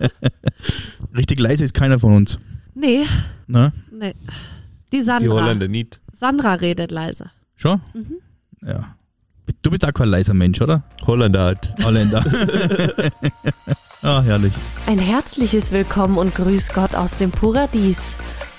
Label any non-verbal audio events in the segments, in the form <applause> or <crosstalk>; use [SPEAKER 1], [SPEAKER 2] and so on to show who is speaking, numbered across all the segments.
[SPEAKER 1] <laughs> Richtig leise ist keiner von uns.
[SPEAKER 2] Nee,
[SPEAKER 1] Ne?
[SPEAKER 2] nee. Die
[SPEAKER 3] Die
[SPEAKER 2] Sandra.
[SPEAKER 3] Holländer nicht.
[SPEAKER 2] Sandra redet leise.
[SPEAKER 1] Schon? Ja. Du bist auch kein leiser Mensch, oder?
[SPEAKER 3] Holländer halt.
[SPEAKER 1] Holländer. <laughs> ah, herrlich.
[SPEAKER 2] Ein herzliches Willkommen und Grüß Gott aus dem Paradies.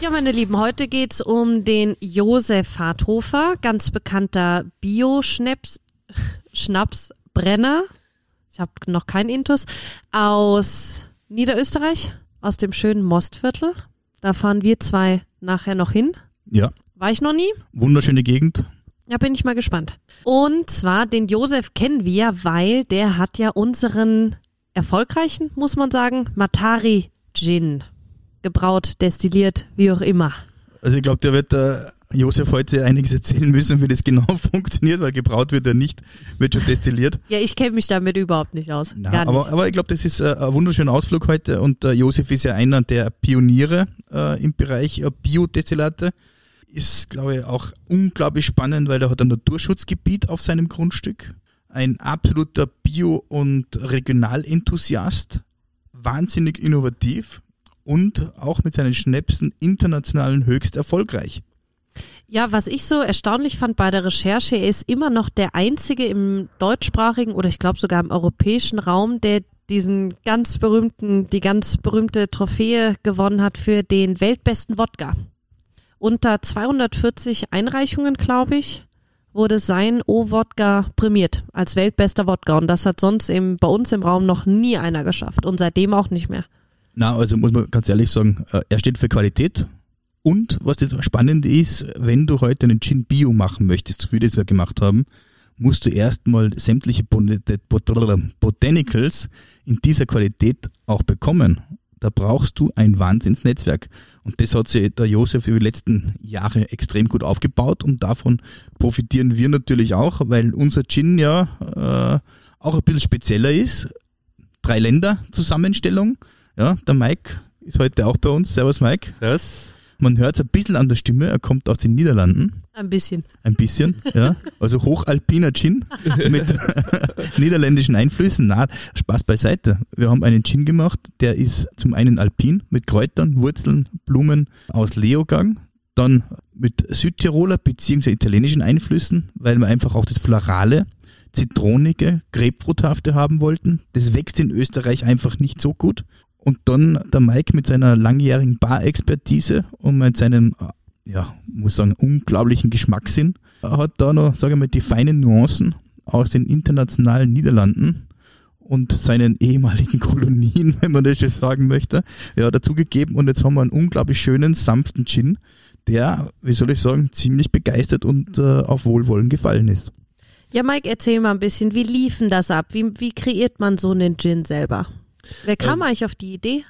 [SPEAKER 2] Ja, meine Lieben, heute geht's um den Josef Harthofer, ganz bekannter Bio-Schnaps, Schnapsbrenner. Ich habe noch keinen Intus. Aus Niederösterreich, aus dem schönen Mostviertel. Da fahren wir zwei nachher noch hin.
[SPEAKER 1] Ja.
[SPEAKER 2] War ich noch nie?
[SPEAKER 1] Wunderschöne Gegend.
[SPEAKER 2] Ja, bin ich mal gespannt. Und zwar, den Josef kennen wir, weil der hat ja unseren erfolgreichen, muss man sagen, Matari Gin gebraut, destilliert, wie auch immer.
[SPEAKER 1] Also ich glaube, der wird äh, Josef heute einiges erzählen <laughs> müssen, wie das genau <laughs> funktioniert, weil gebraut wird er nicht, wird schon destilliert.
[SPEAKER 2] Ja, ich kenne mich damit überhaupt nicht aus.
[SPEAKER 1] Na,
[SPEAKER 2] nicht.
[SPEAKER 1] aber, aber ich glaube, das ist äh, ein wunderschöner Ausflug heute und äh, Josef ist ja einer der Pioniere äh, im Bereich äh, Biodestillate. Ist, glaube ich, auch unglaublich spannend, weil er hat ein Naturschutzgebiet auf seinem Grundstück. Ein absoluter Bio- und Regionalenthusiast. Wahnsinnig innovativ und auch mit seinen Schnäpsen internationalen höchst erfolgreich.
[SPEAKER 2] Ja, was ich so erstaunlich fand bei der Recherche, er ist immer noch der einzige im deutschsprachigen oder ich glaube sogar im europäischen Raum, der diesen ganz berühmten, die ganz berühmte Trophäe gewonnen hat für den weltbesten Wodka. Unter 240 Einreichungen, glaube ich, wurde sein O-Wodka prämiert als weltbester Wodka. Und das hat sonst im, bei uns im Raum noch nie einer geschafft. Und seitdem auch nicht mehr.
[SPEAKER 1] Na, also muss man ganz ehrlich sagen, äh, er steht für Qualität. Und was das Spannende ist, wenn du heute einen Gin Bio machen möchtest, so wie das wir gemacht haben, musst du erstmal sämtliche Bot- Bot- Botanicals in dieser Qualität auch bekommen. Da brauchst du ein Wahnsinnsnetzwerk. Und das hat sich der Josef über die letzten Jahre extrem gut aufgebaut und davon profitieren wir natürlich auch, weil unser Gin ja äh, auch ein bisschen spezieller ist. Drei Länder Zusammenstellung. Ja, der Mike ist heute auch bei uns. Servus Mike.
[SPEAKER 3] Das?
[SPEAKER 1] Man hört es ein bisschen an der Stimme, er kommt aus den Niederlanden.
[SPEAKER 2] Ein bisschen.
[SPEAKER 1] Ein bisschen, ja. Also hochalpiner Gin mit <laughs> niederländischen Einflüssen. Na, Spaß beiseite. Wir haben einen Gin gemacht, der ist zum einen alpin mit Kräutern, Wurzeln, Blumen aus Leogang, dann mit Südtiroler bzw. italienischen Einflüssen, weil wir einfach auch das Florale, Zitronige, Grapefruithafte haben wollten. Das wächst in Österreich einfach nicht so gut. Und dann der Mike mit seiner langjährigen Bar-Expertise und mit seinem, äh, ja, muss sagen, unglaublichen Geschmackssinn, hat da noch, sage ich mal, die feinen Nuancen aus den internationalen Niederlanden und seinen ehemaligen <laughs> Kolonien, wenn man das schon sagen möchte, ja, dazugegeben. Und jetzt haben wir einen unglaublich schönen, sanften Gin, der, wie soll ich sagen, ziemlich begeistert und äh, auf Wohlwollen gefallen ist.
[SPEAKER 2] Ja, Mike, erzähl mal ein bisschen, wie liefen das ab? Wie, wie kreiert man so einen Gin selber? Wer kam
[SPEAKER 3] Ähm,
[SPEAKER 2] eigentlich auf die Idee?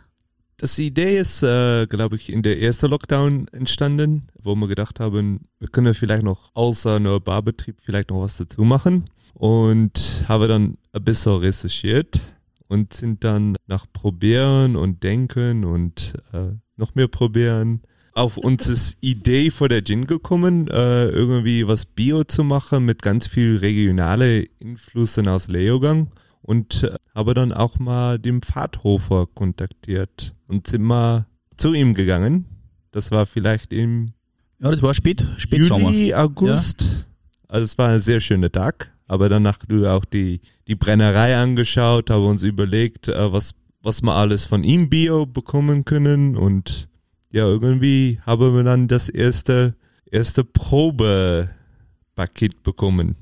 [SPEAKER 3] Das Idee ist, äh, glaube ich, in der ersten Lockdown entstanden, wo wir gedacht haben, wir können vielleicht noch außer nur Barbetrieb vielleicht noch was dazu machen. Und habe dann ein bisschen recherchiert und sind dann nach Probieren und Denken und äh, noch mehr Probieren auf uns <laughs> Idee vor der Gin gekommen, äh, irgendwie was Bio zu machen mit ganz viel regionale Einflüssen aus Leogang und äh, habe dann auch mal den Pfadhofer kontaktiert und sind mal zu ihm gegangen. Das war vielleicht im
[SPEAKER 1] Ja, das war spät, Spätsommer.
[SPEAKER 3] Juli, August. Also es war ein sehr schöner Tag. Aber danach du auch die, die Brennerei angeschaut, habe uns überlegt, äh, was, was wir alles von ihm Bio bekommen können. Und ja, irgendwie haben wir dann das erste, erste Probepaket bekommen.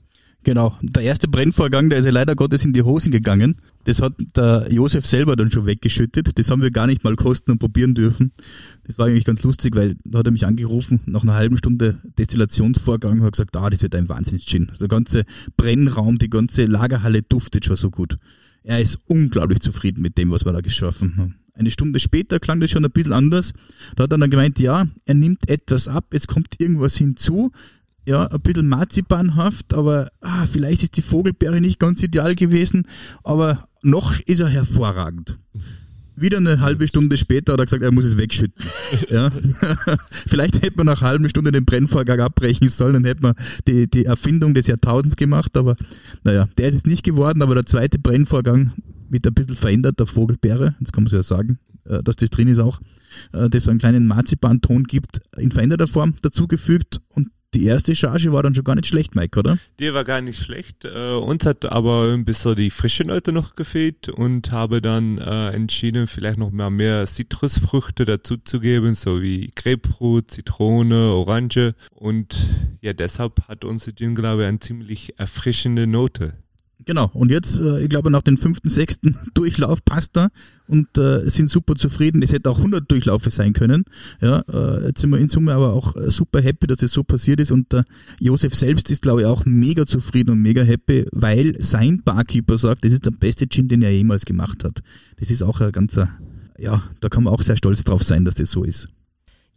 [SPEAKER 1] Genau. Der erste Brennvorgang, der ist ja leider Gottes in die Hosen gegangen. Das hat der Josef selber dann schon weggeschüttet. Das haben wir gar nicht mal kosten und probieren dürfen. Das war eigentlich ganz lustig, weil da hat er mich angerufen, nach einer halben Stunde Destillationsvorgang, hat gesagt, ah, das wird ein Wahnsinns-Gin. Der ganze Brennraum, die ganze Lagerhalle duftet schon so gut. Er ist unglaublich zufrieden mit dem, was wir da geschaffen haben. Eine Stunde später klang das schon ein bisschen anders. Da hat er dann gemeint, ja, er nimmt etwas ab, es kommt irgendwas hinzu. Ja, ein bisschen marzipanhaft, aber ah, vielleicht ist die Vogelbeere nicht ganz ideal gewesen, aber noch ist er hervorragend. Wieder eine halbe Stunde später hat er gesagt, er muss es wegschütten. <laughs> Ja. <laughs> Vielleicht hätte man nach einer halben Stunde den Brennvorgang abbrechen sollen, dann hätte man die, die Erfindung des Jahrtausends gemacht, aber naja, der ist es nicht geworden, aber der zweite Brennvorgang mit ein bisschen veränderter Vogelbeere, jetzt kann man ja sagen, äh, dass das drin ist auch, äh, das so einen kleinen Marzipanton gibt, in veränderter Form dazugefügt und die erste Charge war dann schon gar nicht schlecht, Mike, oder?
[SPEAKER 3] Die war gar nicht schlecht. Äh, uns hat aber ein bisschen die frische Note noch gefehlt und habe dann äh, entschieden, vielleicht noch mal mehr Zitrusfrüchte dazuzugeben, so wie Grapefruit, Zitrone, Orange. Und ja, deshalb hat unser Gin, glaube ich, eine ziemlich erfrischende Note.
[SPEAKER 1] Genau, und jetzt, äh, ich glaube, nach dem fünften, sechsten <laughs> Durchlauf passt er und äh, sind super zufrieden. Es hätte auch 100 Durchlaufe sein können. Ja, äh, jetzt sind wir in Summe aber auch äh, super happy, dass das so passiert ist und äh, Josef selbst ist, glaube ich, auch mega zufrieden und mega happy, weil sein Barkeeper sagt, das ist der beste Gin, den er jemals gemacht hat. Das ist auch ein ganzer, ja, da kann man auch sehr stolz drauf sein, dass das so ist.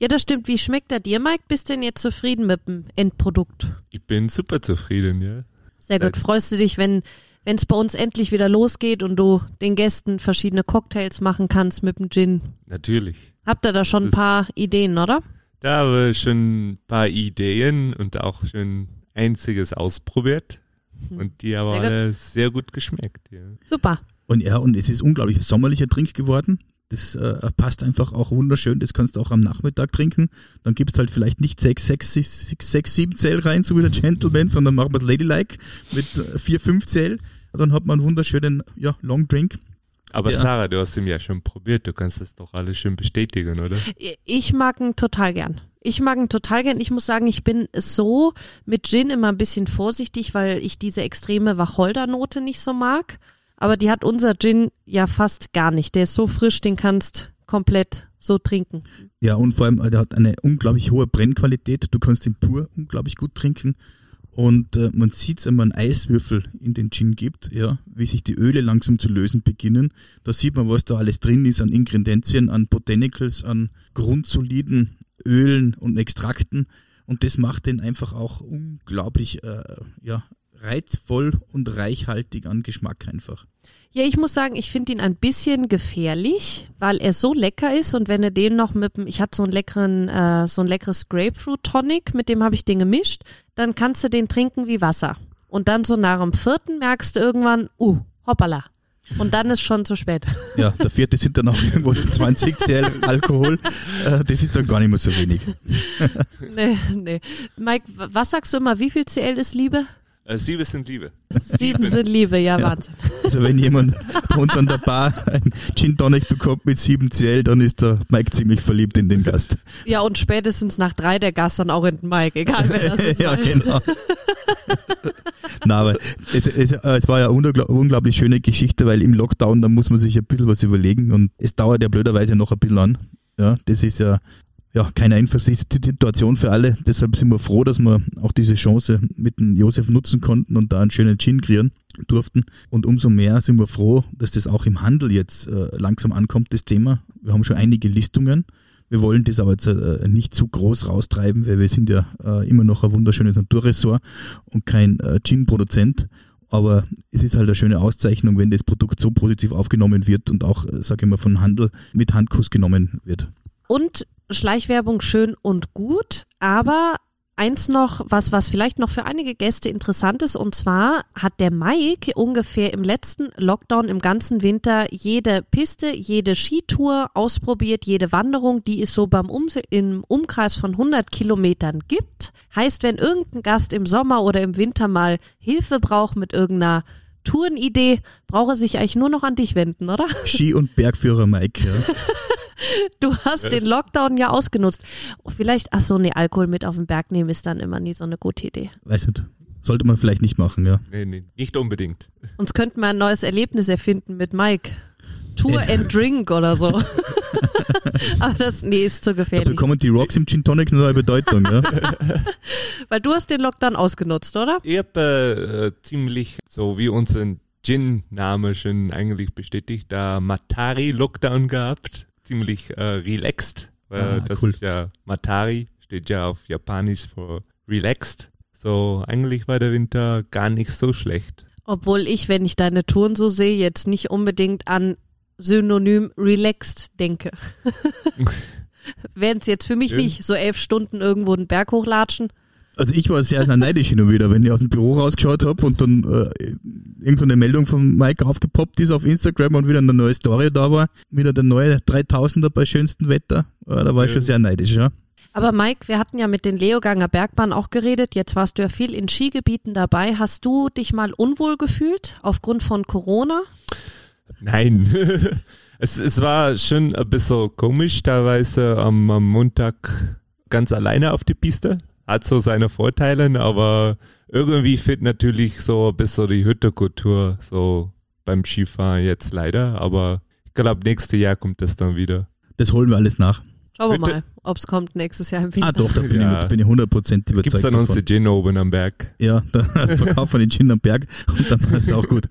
[SPEAKER 2] Ja, das stimmt. Wie schmeckt er dir, Mike? Bist du denn jetzt zufrieden mit dem Endprodukt?
[SPEAKER 3] Ich bin super zufrieden, ja.
[SPEAKER 2] Sehr gut. Freust du dich, wenn wenn es bei uns endlich wieder losgeht und du den Gästen verschiedene Cocktails machen kannst mit dem Gin?
[SPEAKER 3] Natürlich.
[SPEAKER 2] Habt ihr da schon ein paar Ideen, oder?
[SPEAKER 3] Da habe ich schon ein paar Ideen und auch schon einziges ausprobiert. Hm. Und die haben sehr alle gut. sehr gut geschmeckt. Ja.
[SPEAKER 2] Super.
[SPEAKER 1] Und ja, und es ist unglaublich sommerlicher Trink geworden. Das äh, passt einfach auch wunderschön. Das kannst du auch am Nachmittag trinken. Dann gibst halt vielleicht nicht sechs, sechs, sechs, sechs sieben Zell rein, so wie der Gentleman, sondern machen wir Ladylike mit äh, vier, fünf Zell. Dann hat man einen wunderschönen ja, Long Drink.
[SPEAKER 3] Aber ja. Sarah, du hast ihn ja schon probiert. Du kannst das doch alles schön bestätigen, oder?
[SPEAKER 2] Ich mag ihn total gern. Ich mag ihn total gern. Ich muss sagen, ich bin so mit Gin immer ein bisschen vorsichtig, weil ich diese extreme Wacholdernote nicht so mag. Aber die hat unser Gin ja fast gar nicht. Der ist so frisch, den kannst komplett so trinken.
[SPEAKER 1] Ja, und vor allem, der hat eine unglaublich hohe Brennqualität. Du kannst ihn pur unglaublich gut trinken. Und äh, man sieht, wenn man Eiswürfel in den Gin gibt, ja, wie sich die Öle langsam zu lösen beginnen. Da sieht man, was da alles drin ist an Ingredienzien, an Botanicals, an grundsoliden Ölen und Extrakten. Und das macht den einfach auch unglaublich äh, ja, reizvoll und reichhaltig an Geschmack einfach.
[SPEAKER 2] Ja, ich muss sagen, ich finde ihn ein bisschen gefährlich, weil er so lecker ist und wenn er den noch mit dem, ich hatte so einen leckeren, äh, so ein leckeres Grapefruit Tonic, mit dem habe ich den gemischt, dann kannst du den trinken wie Wasser. Und dann so nach dem vierten merkst du irgendwann, uh, hoppala. Und dann ist schon zu spät. <laughs>
[SPEAKER 1] Ja, der vierte sind dann auch irgendwo 20 CL Alkohol. Äh, das ist dann gar nicht mehr so wenig. <laughs>
[SPEAKER 2] Nee, nee. Mike, was sagst du immer, wie viel CL ist Liebe?
[SPEAKER 3] Äh, Sieben sind Liebe.
[SPEAKER 2] Sieben sind Liebe, ja, ja, Wahnsinn. <laughs>
[SPEAKER 1] Also wenn jemand bei uns an der Bar ein Gin Tonic bekommt mit 7 CL, dann ist der Mike ziemlich verliebt in den Gast.
[SPEAKER 2] Ja, und spätestens nach drei der Gast dann auch in den Mike, egal wer das ist. <laughs>
[SPEAKER 1] ja, genau. <laughs> Na, aber es, es, es, war ja eine unglaublich schöne Geschichte, weil im Lockdown, da muss man sich ein bisschen was überlegen und es dauert ja blöderweise noch ein bisschen an. Ja, das ist ja ja, keine einfache Situation für alle. Deshalb sind wir froh, dass wir auch diese Chance mit dem Josef nutzen konnten und da einen schönen Gin kreieren durften. Und umso mehr sind wir froh, dass das auch im Handel jetzt äh, langsam ankommt, das Thema. Wir haben schon einige Listungen. Wir wollen das aber jetzt äh, nicht zu groß raustreiben, weil wir sind ja äh, immer noch ein wunderschönes Naturressort und kein äh, Gin-Produzent. Aber es ist halt eine schöne Auszeichnung, wenn das Produkt so positiv aufgenommen wird und auch, äh, sage ich mal, von Handel mit Handkuss genommen wird.
[SPEAKER 2] Und Schleichwerbung schön und gut, aber eins noch, was, was vielleicht noch für einige Gäste interessant ist, und zwar hat der Mike ungefähr im letzten Lockdown im ganzen Winter jede Piste, jede Skitour ausprobiert, jede Wanderung, die es so beim um im Umkreis von 100 Kilometern gibt. Heißt, wenn irgendein Gast im Sommer oder im Winter mal Hilfe braucht mit irgendeiner Tourenidee, braucht er sich eigentlich nur noch an dich wenden, oder?
[SPEAKER 1] Ski- und Bergführer Mike, ja. <laughs>
[SPEAKER 2] Du hast den Lockdown ja ausgenutzt. Vielleicht, ach so, nee, Alkohol mit auf den Berg nehmen ist dann immer nie so eine gute Idee.
[SPEAKER 1] Weißt du, sollte man vielleicht nicht machen, ja.
[SPEAKER 3] Nee, nee, nicht unbedingt.
[SPEAKER 2] Uns könnten wir ein neues Erlebnis erfinden mit Mike. Tour ja. and Drink oder so. <laughs> Aber das, nee, ist zu gefährlich. Da
[SPEAKER 1] bekommen die Rocks im Gin Tonic eine neue Bedeutung, ja. <laughs>
[SPEAKER 2] Weil du hast den Lockdown ausgenutzt, oder?
[SPEAKER 3] Ich habe äh, ziemlich so wie unseren Gin-Name schon eigentlich bestätigt, da Matari Lockdown gehabt, ziemlich äh, relaxed, weil
[SPEAKER 1] Ah,
[SPEAKER 3] das
[SPEAKER 1] cool.
[SPEAKER 3] ist ja Matari, steht ja auf Japanisch für relaxed. So, eigentlich war der Winter gar nicht so schlecht.
[SPEAKER 2] Obwohl ich, wenn ich deine Touren so sehe, jetzt nicht unbedingt an Synonym relaxed denke. <laughs> <laughs> Wären es jetzt für mich
[SPEAKER 3] Ja.
[SPEAKER 2] nicht so elf Stunden irgendwo den Berg hochlatschen.
[SPEAKER 1] Also ich war sehr, sehr neidisch hin und wieder, wenn ich aus dem Büro rausgeschaut habe und dann äh, irgend so eine Meldung von Mike aufgepoppt ist auf Instagram und wieder eine neue Story da war, wieder der neue 3000er bei schönstem Wetter, äh, da war ich schon sehr neidisch, ja.
[SPEAKER 2] Aber Mike, wir hatten ja mit den Leoganger Bergbahnen auch geredet. Jetzt warst du ja viel in Skigebieten dabei. Hast du dich mal unwohl gefühlt aufgrund von Corona?
[SPEAKER 3] Nein. <laughs> es, es war schon ein bisschen komisch, teilweise am, am Montag ganz alleine auf die Piste. Hat so seine Vorteile, aber irgendwie fehlt natürlich so ein bisschen die Hüttekultur so beim Skifahren jetzt leider. Aber ich glaube, nächstes Jahr kommt das dann wieder.
[SPEAKER 1] Das holen wir alles nach.
[SPEAKER 2] Schauen wir mal, ob es kommt nächstes Jahr im Winter.
[SPEAKER 1] Ah doch, da bin
[SPEAKER 3] Ja.
[SPEAKER 1] ich, bin ich 100% überzeugt
[SPEAKER 3] Gibt's dann uns
[SPEAKER 1] davon.
[SPEAKER 3] die Gin oben am Berg?
[SPEAKER 1] Ja, <laughs> da verkaufen wir den Gin am Berg und dann passt es auch gut.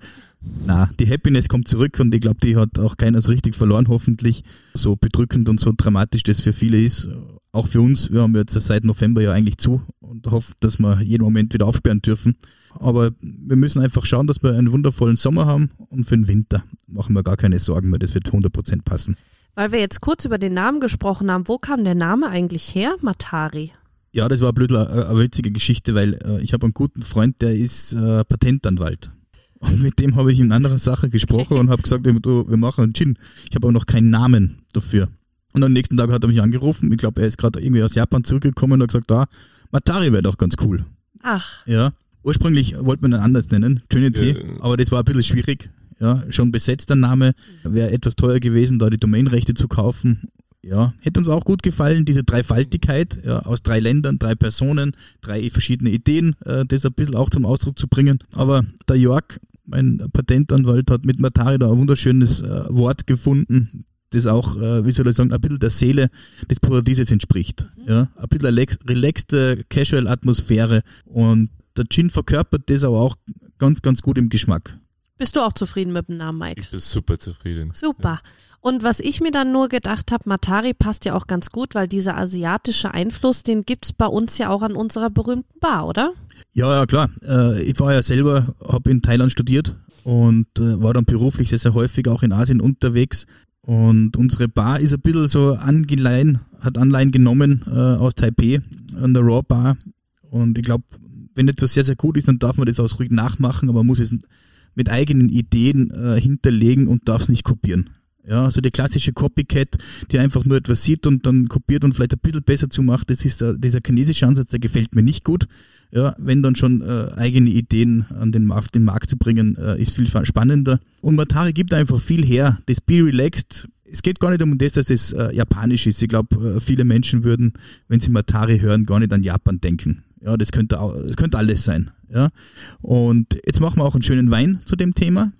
[SPEAKER 1] Na, die Happiness kommt zurück und ich glaube, die hat auch keiner so richtig verloren, hoffentlich. So bedrückend und so dramatisch das für viele ist. Auch für uns, wir haben jetzt seit November ja eigentlich zu und hoffen, dass wir jeden Moment wieder aufsperren dürfen. Aber wir müssen einfach schauen, dass wir einen wundervollen Sommer haben und für den Winter machen wir gar keine Sorgen mehr, das wird 100% passen.
[SPEAKER 2] Weil wir jetzt kurz über den Namen gesprochen haben, wo kam der Name eigentlich her? Matari.
[SPEAKER 1] Ja, das war ein eine, eine witzige Geschichte, weil äh, ich habe einen guten Freund, der ist äh, Patentanwalt. Und mit dem habe ich in anderer Sache gesprochen und habe gesagt, du, wir machen einen Gin. Ich habe aber noch keinen Namen dafür. Und am nächsten Tag hat er mich angerufen. Ich glaube, er ist gerade irgendwie aus Japan zurückgekommen und hat gesagt, ah, Matari wäre doch ganz cool.
[SPEAKER 2] Ach,
[SPEAKER 1] Ja. Ursprünglich wollte man ihn anders nennen, Trinity,
[SPEAKER 3] Ja.
[SPEAKER 1] aber das war ein bisschen schwierig. Ja, schon besetzter Name, wäre etwas teuer gewesen, da die Domainrechte zu kaufen. Ja, hätte uns auch gut gefallen, diese Dreifaltigkeit, ja, aus drei Ländern, drei Personen, drei verschiedene Ideen, äh, das ein bisschen auch zum Ausdruck zu bringen. Aber der Jörg, mein Patentanwalt, hat mit Matari da ein wunderschönes äh, Wort gefunden, das auch, äh, wie soll ich sagen, ein bisschen der Seele des Paradieses entspricht. Ja, ein bisschen eine relax- relaxte, casual Atmosphäre und der Gin verkörpert das aber auch ganz, ganz gut im Geschmack.
[SPEAKER 2] bist du auch zufrieden mit dem Namen, Mike?
[SPEAKER 3] Ich bin super zufrieden.
[SPEAKER 2] Super. Und was ich mir dann nur gedacht habe, Matari passt ja auch ganz gut, weil dieser asiatische Einfluss, den gibt's bei uns ja auch an unserer berühmten Bar, oder?
[SPEAKER 1] Ja, ja, klar. Äh, ich war ja selber, habe in Thailand studiert und äh, war dann beruflich sehr, sehr häufig auch in Asien unterwegs. Und unsere Bar ist ein bisschen so angeleihen, hat Anleihen genommen äh, aus Taipei an der Raw Bar. Und ich glaube, wenn etwas sehr, sehr gut ist, dann darf man das auch ruhig nachmachen, aber man muss es mit eigenen Ideen äh, hinterlegen und darf es nicht kopieren. Ja, also die klassische Copycat, die einfach nur etwas sieht und dann kopiert und vielleicht ein bisschen besser zumacht, das ist äh, dieser chinesische Ansatz, der gefällt mir nicht gut. Ja, wenn dann schon äh, eigene Ideen an den, auf den Markt zu bringen, äh, ist viel spannender. Und Matari gibt einfach viel her. Das Be Relaxed, es geht gar nicht um das, dass es äh, japanisch ist. Ich glaube, äh, viele Menschen würden, wenn sie Matari hören, gar nicht an Japan denken. Ja, das könnte, auch, das könnte alles sein. Ja. Und jetzt machen wir auch einen schönen Wein zu dem Thema.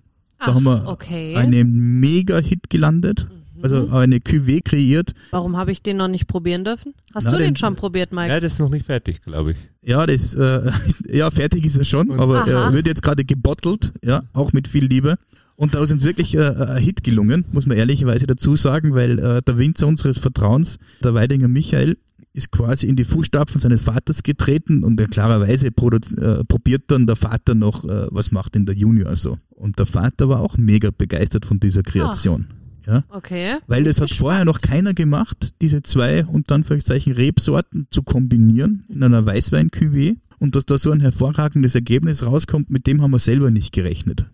[SPEAKER 1] Da haben wir
[SPEAKER 2] okay.
[SPEAKER 1] einen Mega-Hit gelandet. Also eine Cuvée kreiert.
[SPEAKER 2] Warum habe ich den noch nicht probieren dürfen? Hast
[SPEAKER 1] Na,
[SPEAKER 2] du den
[SPEAKER 1] den-
[SPEAKER 2] schon probiert, Mike?
[SPEAKER 3] Ja, das ist noch nicht fertig, glaube ich.
[SPEAKER 1] Ja, das, äh, ist- <laughs> ja, fertig ist er schon, aber
[SPEAKER 2] Aha.
[SPEAKER 1] er wird jetzt gerade gebottelt, ja, auch mit viel Liebe. Und da ist uns wirklich äh, ein Hit gelungen, muss man ehrlicherweise dazu sagen, weil äh, der Winzer unseres Vertrauens, der Weidinger Michael, ist quasi in die Fußstapfen seines Vaters getreten und er klarerweise äh, probiert dann der Vater noch, äh, was macht denn der Junior so. Und der Vater war auch mega begeistert von dieser Kreation. Ja.
[SPEAKER 2] Okay.
[SPEAKER 1] Weil das hat vorher noch keiner gemacht, diese zwei unter Anführungszeichen Rebsorten zu kombinieren in einer Weißwein-Cuvée und dass da so ein hervorragendes Ergebnis rauskommt, mit dem haben wir selber nicht gerechnet.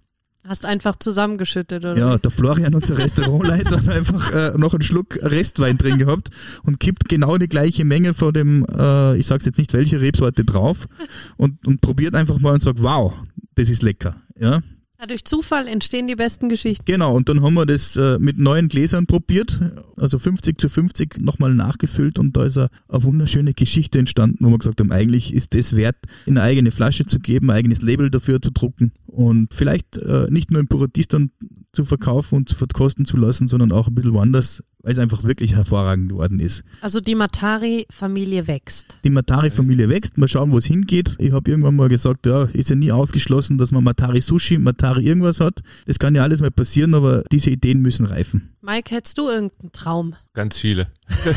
[SPEAKER 2] Hast einfach zusammengeschüttet, oder?
[SPEAKER 1] Ja, der Florian, unser <laughs> Restaurantleiter, hat einfach äh, noch einen Schluck Restwein drin gehabt und kippt genau die gleiche Menge von dem, äh, ich sag's jetzt nicht welche Rebsorte drauf und, und probiert einfach mal und sagt, wow, das ist lecker. Ja,
[SPEAKER 2] Ja, durch Zufall entstehen die besten Geschichten.
[SPEAKER 1] Genau, und dann haben wir das äh, mit neuen Gläsern probiert, also 50 zu 50 nochmal nachgefüllt und da ist eine, eine wunderschöne Geschichte entstanden, wo wir gesagt haben, eigentlich ist das wert, in eine eigene Flasche zu geben, ein eigenes Label dafür zu drucken und vielleicht äh, nicht nur im Paradies dann zu verkaufen und zu verkosten zu lassen, sondern auch ein bisschen woanders, weil es einfach wirklich hervorragend geworden ist.
[SPEAKER 2] Also die Matari-Familie wächst.
[SPEAKER 1] Die Matari-Familie wächst, mal schauen, wo es hingeht. Ich habe irgendwann mal gesagt, ja, ist ja nie ausgeschlossen, dass man Matari Sushi, Matari irgendwas hat. Das kann ja alles mal passieren, aber diese Ideen müssen reifen.
[SPEAKER 2] Mike, hättest du irgendeinen Traum?
[SPEAKER 3] Ganz viele. <laughs>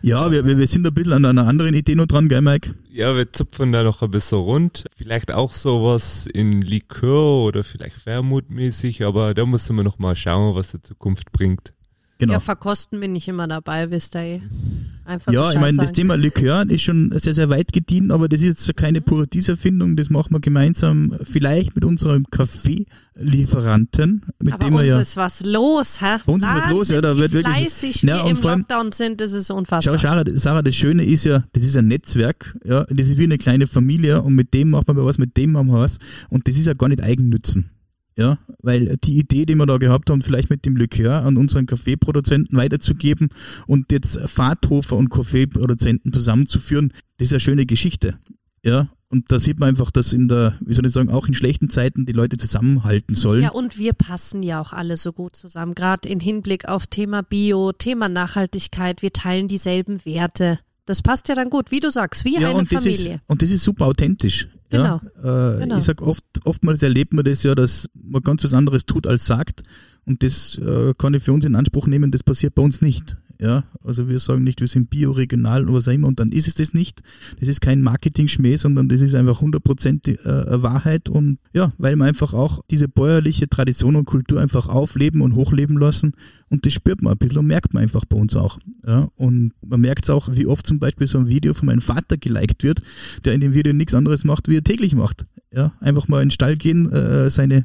[SPEAKER 1] Ja, wir, wir wir sind ein bisschen an einer anderen Idee noch dran, gell, Mike?
[SPEAKER 3] Ja, wir zupfen da noch ein bisschen rund. Vielleicht auch sowas in Likör oder vielleicht Wermutmäßig, aber da müssen wir noch mal schauen, was die Zukunft bringt.
[SPEAKER 1] Genau.
[SPEAKER 2] Ja, verkosten bin ich immer dabei, wisst ihr eh. Einfach
[SPEAKER 1] Ja, ich meine, das. Thema Likör ist schon sehr, sehr weit gediehen, aber das ist jetzt keine Paradies-Erfindung, das machen wir gemeinsam vielleicht mit unserem Kaffeelieferanten, mit
[SPEAKER 2] Aber
[SPEAKER 1] dem wir
[SPEAKER 2] uns
[SPEAKER 1] ja...
[SPEAKER 2] ist was los, hä?
[SPEAKER 1] Bei uns ist was los, ja, da
[SPEAKER 2] Wahnsinn,
[SPEAKER 1] wird wirklich-
[SPEAKER 2] fleißig
[SPEAKER 1] Ja,
[SPEAKER 2] wir im
[SPEAKER 1] allem-
[SPEAKER 2] Lockdown sind, das ist
[SPEAKER 1] Schau,
[SPEAKER 2] unfassbar.
[SPEAKER 1] Sarah, Sarah, das Schöne ist ja, das ist ein Netzwerk, ja, das ist wie eine kleine Familie und mit dem macht man was, mit dem wir was und das ist ja gar nicht Eigennützen. Ja, weil die Idee, die wir da gehabt haben, vielleicht mit dem Likör an unseren Kaffeeproduzenten weiterzugeben und jetzt Fahrthofer und Kaffeeproduzenten zusammenzuführen, das ist eine schöne Geschichte. Ja, und da sieht man einfach, dass in der, wie soll ich sagen, auch in schlechten Zeiten die Leute zusammenhalten sollen.
[SPEAKER 2] Ja, und wir passen ja auch alle so gut zusammen, gerade in Hinblick auf Thema Bio, Thema Nachhaltigkeit. Wir teilen dieselben Werte. Das passt ja dann gut, wie du sagst, wie
[SPEAKER 1] ja,
[SPEAKER 2] eine
[SPEAKER 1] und
[SPEAKER 2] Familie.
[SPEAKER 1] Ist, und das ist super authentisch. Ja? Äh,
[SPEAKER 2] Genau.
[SPEAKER 1] Ich sag oft, oftmals erlebt man das ja, dass man ganz was anderes tut als sagt. Und das äh, kann ich für uns in Anspruch nehmen, das passiert bei uns nicht. Ja, also wir sagen nicht, wir sind bio, regional und was auch immer, und dann ist es das nicht. Das ist kein Marketing-Schmäh, sondern das ist einfach 100% äh, Wahrheit und ja, weil wir einfach auch diese bäuerliche Tradition und Kultur einfach aufleben und hochleben lassen und das spürt man ein bisschen und merkt man einfach bei uns auch. Ja, und man merkt es auch, wie oft zum Beispiel so ein Video von meinem Vater geliked wird, der in dem Video nichts anderes macht, wie er täglich macht. Ja, einfach mal in den Stall gehen, äh, seine,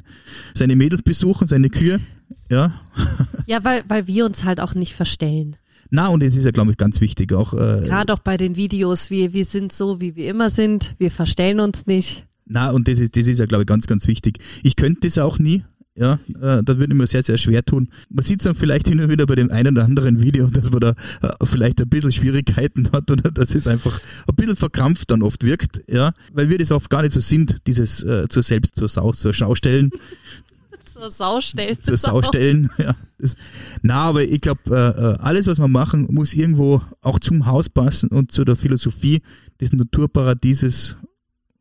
[SPEAKER 1] seine Mädels besuchen, seine Kühe. Ja,
[SPEAKER 2] Ja, weil, weil wir uns halt auch nicht verstellen.
[SPEAKER 1] Na und das ist ja, glaube ich, ganz wichtig auch. Äh,
[SPEAKER 2] Gerade auch bei den Videos, wir, wir sind so, wie wir immer sind. Wir verstellen uns nicht.
[SPEAKER 1] Na, und das ist, das ist ja, glaube ich, ganz, ganz wichtig. Ich könnte das auch nie. Ja, äh, da würde ich mir sehr, sehr schwer tun. Man sieht es dann vielleicht hin und wieder bei dem einen oder anderen Video, dass man da äh, vielleicht ein bisschen Schwierigkeiten hat oder dass es einfach ein bisschen verkrampft dann oft wirkt, ja, weil wir das oft gar nicht so sind, dieses äh, zur Selbst zur Sau, zur Schau stellen,
[SPEAKER 2] Zur Sau stellt
[SPEAKER 1] zur
[SPEAKER 2] es
[SPEAKER 1] Sau
[SPEAKER 2] auch.
[SPEAKER 1] stellen. <laughs> Ja, das, na, aber ich glaube, äh, äh, alles, was wir machen, muss irgendwo auch zum Haus passen und zu der Philosophie des Naturparadieses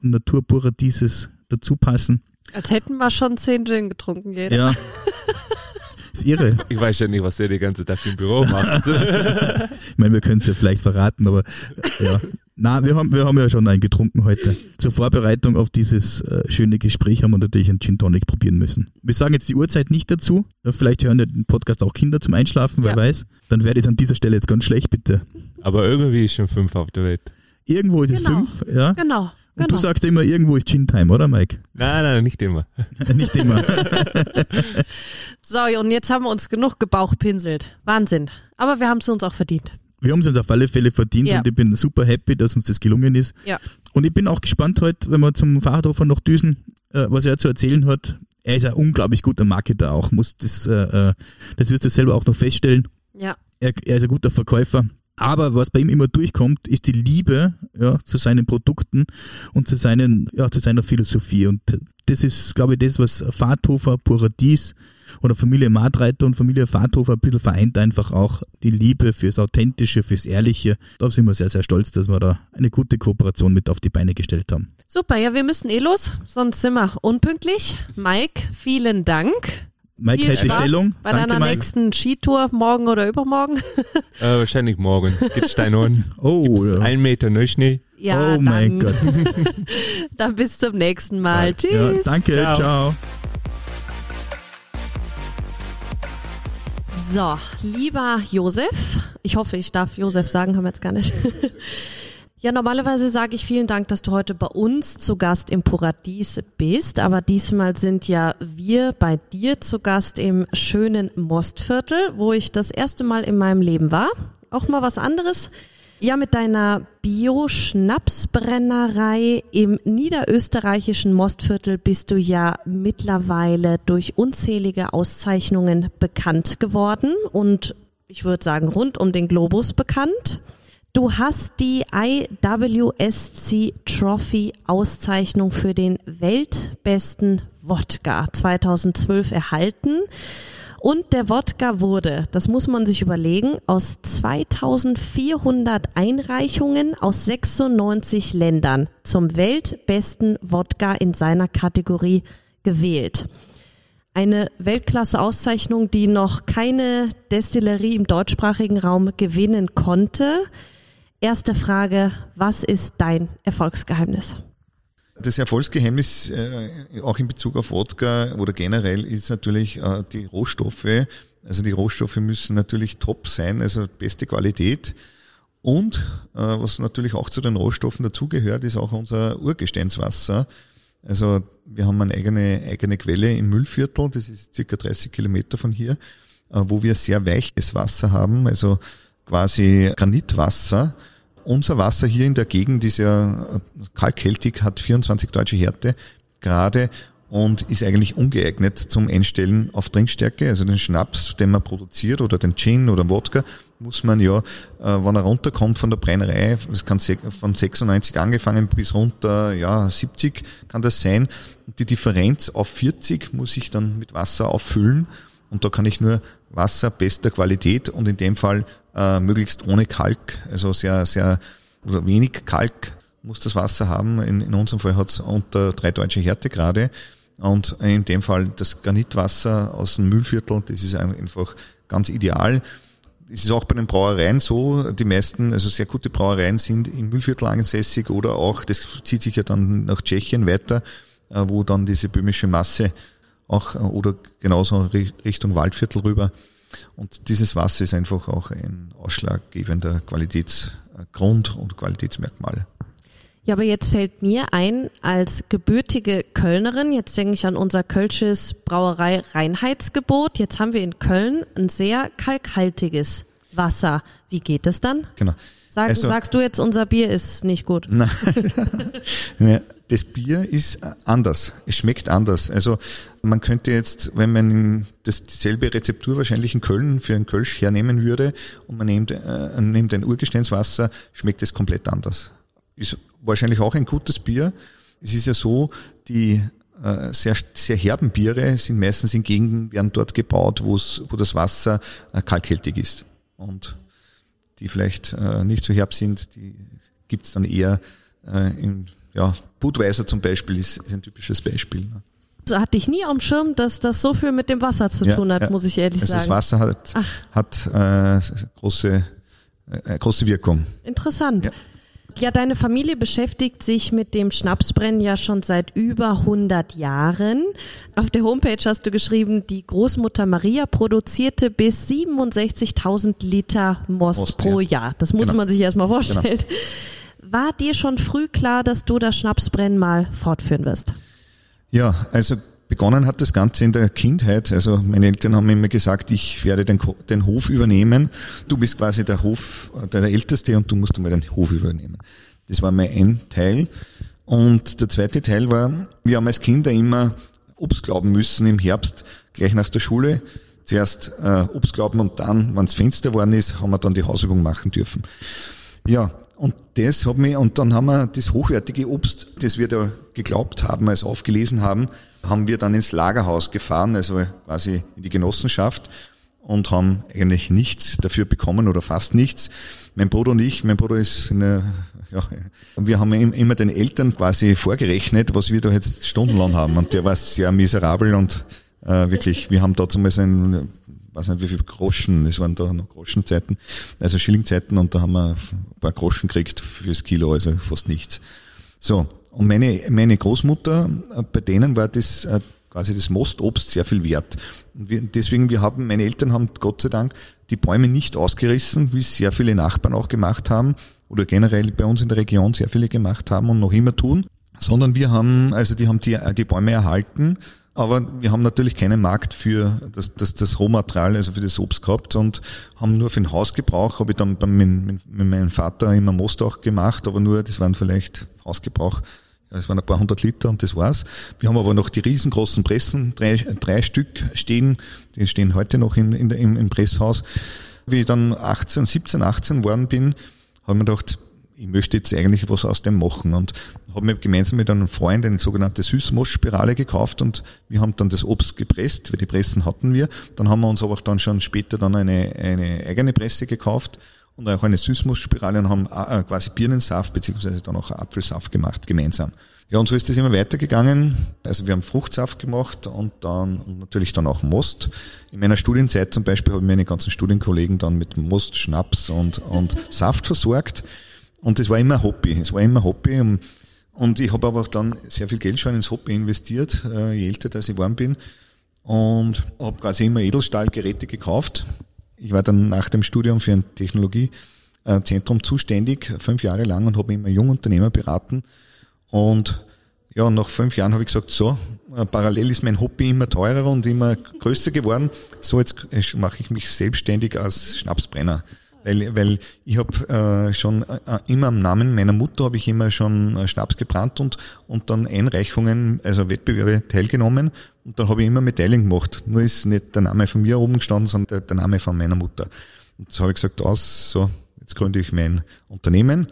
[SPEAKER 1] und Naturparadieses dazu passen.
[SPEAKER 2] Als hätten wir schon zehn Gin getrunken, jeder.
[SPEAKER 1] Ja. <laughs> ist irre.
[SPEAKER 3] Ich weiß ja nicht, was der den ganzen Tag im Büro macht. <laughs>
[SPEAKER 1] Ich meine, wir können es ja vielleicht verraten, aber äh, ja. Na, wir haben, wir haben ja schon einen getrunken heute. Zur Vorbereitung auf dieses äh, schöne Gespräch haben wir natürlich einen Gin Tonic probieren müssen. Wir sagen jetzt die Uhrzeit nicht dazu. Ja, vielleicht hören ja den Podcast auch Kinder zum Einschlafen, wer
[SPEAKER 2] Ja.
[SPEAKER 1] weiß. Dann wäre das an dieser Stelle jetzt ganz schlecht, bitte.
[SPEAKER 3] Aber irgendwie ist schon fünf auf der Welt.
[SPEAKER 1] Irgendwo ist
[SPEAKER 2] Genau.
[SPEAKER 1] es fünf, ja.
[SPEAKER 2] Genau,
[SPEAKER 1] Und
[SPEAKER 2] genau.
[SPEAKER 1] du sagst ja immer, irgendwo ist Gin Time, oder Mike?
[SPEAKER 3] Nein, nein, nicht immer. <laughs>
[SPEAKER 1] Nicht immer. <laughs>
[SPEAKER 2] So, und jetzt haben wir uns genug gebauchpinselt. Wahnsinn. Aber wir haben es uns auch verdient.
[SPEAKER 1] Wir haben es uns auf alle Fälle verdient
[SPEAKER 2] Ja.
[SPEAKER 1] und ich bin super happy, dass uns das gelungen ist.
[SPEAKER 2] Ja.
[SPEAKER 1] Und ich bin auch gespannt heute, wenn wir zum Fahrradhofer noch düsen, äh, was er zu erzählen hat. Er ist ein unglaublich guter Marketer auch, muss das, äh, äh, das wirst du selber auch noch feststellen.
[SPEAKER 2] Ja.
[SPEAKER 1] Er, er ist ein guter Verkäufer. Aber was bei ihm immer durchkommt, ist die Liebe ja, zu seinen Produkten und zu, seinen, ja, zu seiner Philosophie. Und das ist, glaube ich, das, was Fahrthofer, Paradies oder Familie Madreiter und Familie Fahrthofer ein bisschen vereint einfach auch die Liebe fürs Authentische, fürs Ehrliche. Da sind wir sehr, sehr stolz, dass wir da eine gute Kooperation mit auf die Beine gestellt haben.
[SPEAKER 2] Super, ja, wir müssen eh los, sonst sind wir unpünktlich. Mike, vielen Dank.
[SPEAKER 1] Mike
[SPEAKER 2] Viel
[SPEAKER 1] hält die Stellung.
[SPEAKER 2] bei
[SPEAKER 1] Danke,
[SPEAKER 2] deiner
[SPEAKER 1] Mike.
[SPEAKER 2] nächsten Skitour, morgen oder übermorgen.
[SPEAKER 3] Äh, wahrscheinlich morgen. Geht's Steinhorn. <laughs>
[SPEAKER 1] Oh,
[SPEAKER 3] Gibt's
[SPEAKER 1] ja.
[SPEAKER 3] ein Meter Neuschnee.
[SPEAKER 2] Ja,
[SPEAKER 1] oh mein Gott. <laughs>
[SPEAKER 2] dann bis zum nächsten Mal. Tschüss.
[SPEAKER 1] Ja, danke,
[SPEAKER 3] Ciao.
[SPEAKER 1] ciao.
[SPEAKER 2] So, lieber Josef, ich hoffe, ich darf Josef sagen, haben wir jetzt gar nicht. <laughs> Ja, normalerweise sage ich vielen Dank, dass du heute bei uns zu Gast im Paradies bist, aber diesmal sind ja wir bei dir zu Gast im schönen Mostviertel, wo ich das erste Mal in meinem Leben war. Auch mal was anderes. Ja, mit deiner Bio-Schnapsbrennerei im niederösterreichischen Mostviertel bist du ja mittlerweile durch unzählige Auszeichnungen bekannt geworden und ich würde sagen rund um den Globus bekannt. Du hast die IWSC Trophy Auszeichnung für den weltbesten Wodka 2012 erhalten. Und der Wodka wurde, das muss man sich überlegen, aus 2400 Einreichungen aus 96 Ländern zum weltbesten Wodka in seiner Kategorie gewählt. Eine Weltklasse-Auszeichnung, die noch keine Destillerie im deutschsprachigen Raum gewinnen konnte. Erste Frage, was ist dein Erfolgsgeheimnis?
[SPEAKER 4] Das Erfolgsgeheimnis äh, auch in Bezug auf Wodka oder generell ist natürlich äh, die Rohstoffe. Also die Rohstoffe müssen natürlich top sein, also beste Qualität. Und äh, was natürlich auch zu den Rohstoffen dazugehört, ist auch unser Urgesteinswasser. Also wir haben eine eigene, eigene Quelle im Müllviertel, das ist circa 30 Kilometer von hier, äh, wo wir sehr weiches Wasser haben, also quasi Granitwasser unser Wasser hier in der Gegend ist ja kalkhaltig, hat 24 deutsche Härte gerade und ist eigentlich ungeeignet zum Einstellen auf Trinkstärke. Also den Schnaps, den man produziert oder den Gin oder Wodka, muss man ja, äh, wenn er runterkommt von der Brennerei, das kann von 96 angefangen bis runter, ja, 70 kann das sein. Die Differenz auf 40 muss ich dann mit Wasser auffüllen und da kann ich nur Wasser bester Qualität und in dem Fall äh, möglichst ohne Kalk, also sehr, sehr oder wenig Kalk muss das Wasser haben. In, in unserem Fall hat es unter drei deutsche Härtegrade. Und in dem Fall das Granitwasser aus dem Mühlviertel, das ist einfach ganz ideal. Es ist auch bei den Brauereien so, die meisten, also sehr gute Brauereien sind im Mühlviertel ansässig oder auch, das zieht sich ja dann nach Tschechien weiter, äh, wo dann diese böhmische Masse auch äh, oder genauso Richtung Waldviertel rüber. Und dieses Wasser ist einfach auch ein ausschlaggebender Qualitätsgrund und Qualitätsmerkmal.
[SPEAKER 2] Ja, aber jetzt fällt mir ein, als gebürtige Kölnerin, jetzt denke ich an unser Kölsches Brauerei Reinheitsgebot. Jetzt haben wir in Köln ein sehr kalkhaltiges Wasser. Wie geht es dann?
[SPEAKER 4] Genau.
[SPEAKER 2] Sag, also, sagst du jetzt, unser Bier ist nicht gut?
[SPEAKER 4] Nein. <laughs> das Bier ist anders. Es schmeckt anders. Also man könnte jetzt, wenn man das dieselbe Rezeptur wahrscheinlich in Köln für ein Kölsch hernehmen würde und man nimmt, äh, nimmt ein Urgesteinswasser, schmeckt es komplett anders. Ist wahrscheinlich auch ein gutes Bier. Es ist ja so, die äh, sehr, sehr herben Biere sind meistens in Gegenden, werden dort gebaut, wo wo das Wasser äh, kalkhaltig ist. Und die vielleicht äh, nicht so herb sind, die gibt's dann eher äh, in ja, Budweiser zum Beispiel ist, ist ein typisches Beispiel. Ne?
[SPEAKER 2] Also hatte ich nie am Schirm, dass das so viel mit dem Wasser zu ja, tun hat, ja. muss ich ehrlich also sagen.
[SPEAKER 4] Das Wasser hat, hat äh, große, äh, große Wirkung.
[SPEAKER 2] Interessant. Ja. Ja, deine Familie beschäftigt sich mit dem Schnapsbrennen ja schon seit über 100 Jahren. Auf der Homepage hast du geschrieben, die Großmutter Maria produzierte bis 67.000 Liter Most, Most pro ja. Jahr. Das muss genau. man sich erstmal vorstellen. Genau. War dir schon früh klar, dass du das Schnapsbrennen mal fortführen wirst?
[SPEAKER 4] Ja, also begonnen hat das Ganze in der Kindheit. Also meine Eltern haben immer gesagt, ich werde den, den Hof übernehmen. Du bist quasi der Hof, der, der Älteste und du musst einmal den Hof übernehmen. Das war mein ein Teil. Und der zweite Teil war, wir haben als Kinder immer Obst glauben müssen im Herbst, gleich nach der Schule. Zuerst äh, Obst glauben und dann, wenn es Fenster geworden ist, haben wir dann die Hausübung machen dürfen. Ja, und das hat mich, und dann haben wir das hochwertige Obst, das wir da geglaubt haben, als aufgelesen haben, haben wir dann ins Lagerhaus gefahren, also quasi in die Genossenschaft und haben eigentlich nichts dafür bekommen oder fast nichts. Mein Bruder und ich, mein Bruder ist eine, ja, wir haben immer den Eltern quasi vorgerechnet, was wir da jetzt stundenlang haben und der war sehr miserabel und äh, wirklich, wir haben da zum Beispiel ein weiß nicht wie viel Groschen, es waren da noch Groschenzeiten, also Schillingzeiten und da haben wir ein paar Groschen gekriegt fürs Kilo, also fast nichts. So, und meine, meine Großmutter, äh, bei denen war das äh, quasi das Mostobst sehr viel wert. Und wir, deswegen, wir haben, meine Eltern haben Gott sei Dank die Bäume nicht ausgerissen, wie es sehr viele Nachbarn auch gemacht haben oder generell bei uns in der Region sehr viele gemacht haben und noch immer tun, sondern wir haben, also die haben die, die Bäume erhalten aber wir haben natürlich keinen Markt für das, das, das Rohmaterial, also für das Obst gehabt und haben nur für den Hausgebrauch, habe ich dann mit, mit, mit meinem Vater immer Most auch gemacht, aber nur, das waren vielleicht Hausgebrauch, es waren ein paar hundert Liter und das war's. Wir haben aber noch die riesengroßen Pressen, drei, drei Stück stehen, die stehen heute noch in, in im, im Presshaus. Wie ich dann 18, 17, 18 worden bin, habe ich mir gedacht, ich möchte jetzt eigentlich was aus dem machen und habe mir gemeinsam mit einem Freund eine sogenannte Süßmoschspirale gekauft und wir haben dann das Obst gepresst, weil die Pressen hatten wir. Dann haben wir uns aber auch dann schon später dann eine, eine eigene Presse gekauft und auch eine Süßmoschspirale und haben äh, quasi Birnensaft beziehungsweise dann auch Apfelsaft gemacht gemeinsam. Ja, und so ist es immer weitergegangen. Also wir haben Fruchtsaft gemacht und dann natürlich dann auch Most. In meiner Studienzeit zum Beispiel habe ich meine ganzen Studienkollegen dann mit Most, Schnaps und, und Saft versorgt. Und das war immer Hobby. Es war immer Hobby. Und ich habe aber auch dann sehr viel Geld schon ins Hobby investiert, äh, je älter dass ich geworden bin. Und habe quasi immer Edelstahlgeräte gekauft. Ich war dann nach dem Studium für ein Technologiezentrum zuständig, fünf Jahre lang und habe immer Jungunternehmer beraten und ja, nach fünf Jahren habe ich gesagt, so, äh, parallel ist mein Hobby immer teurer und immer größer geworden. So, jetzt mache ich mich selbstständig als Schnapsbrenner. Weil, weil ich habe äh, schon äh, immer am Namen meiner Mutter habe ich immer schon äh, Schnaps gebrannt und, und dann Einreichungen, also Wettbewerbe teilgenommen und dann habe ich immer Medaillen gemacht. Nur ist nicht der Name von mir oben gestanden, sondern der, der Name von meiner Mutter. Und so habe ich gesagt, aus, so, jetzt gründe ich mein Unternehmen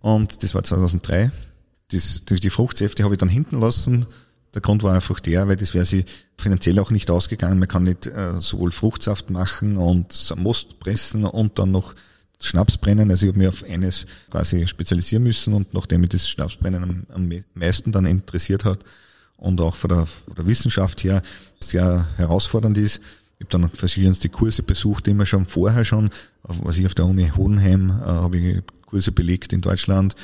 [SPEAKER 4] und das war 2003 das, die Fruchtsäfte habe ich dann hinten lassen. Der Grund war einfach der, weil das wäre sie finanziell auch nicht ausgegangen. Man kann nicht äh, sowohl Fruchtsaft machen und Most pressen und dann noch Schnaps brennen. Also ich habe mich auf eines quasi spezialisieren müssen und nachdem mich das Schnapsbrennen am, am meisten dann interessiert hat und auch von der, von der Wissenschaft her sehr herausfordernd ist, ich habe dann verschiedenste Kurse besucht, immer schon vorher schon, was ich auf der Uni Hohenheim äh, habe ich Kurse belegt in Deutschland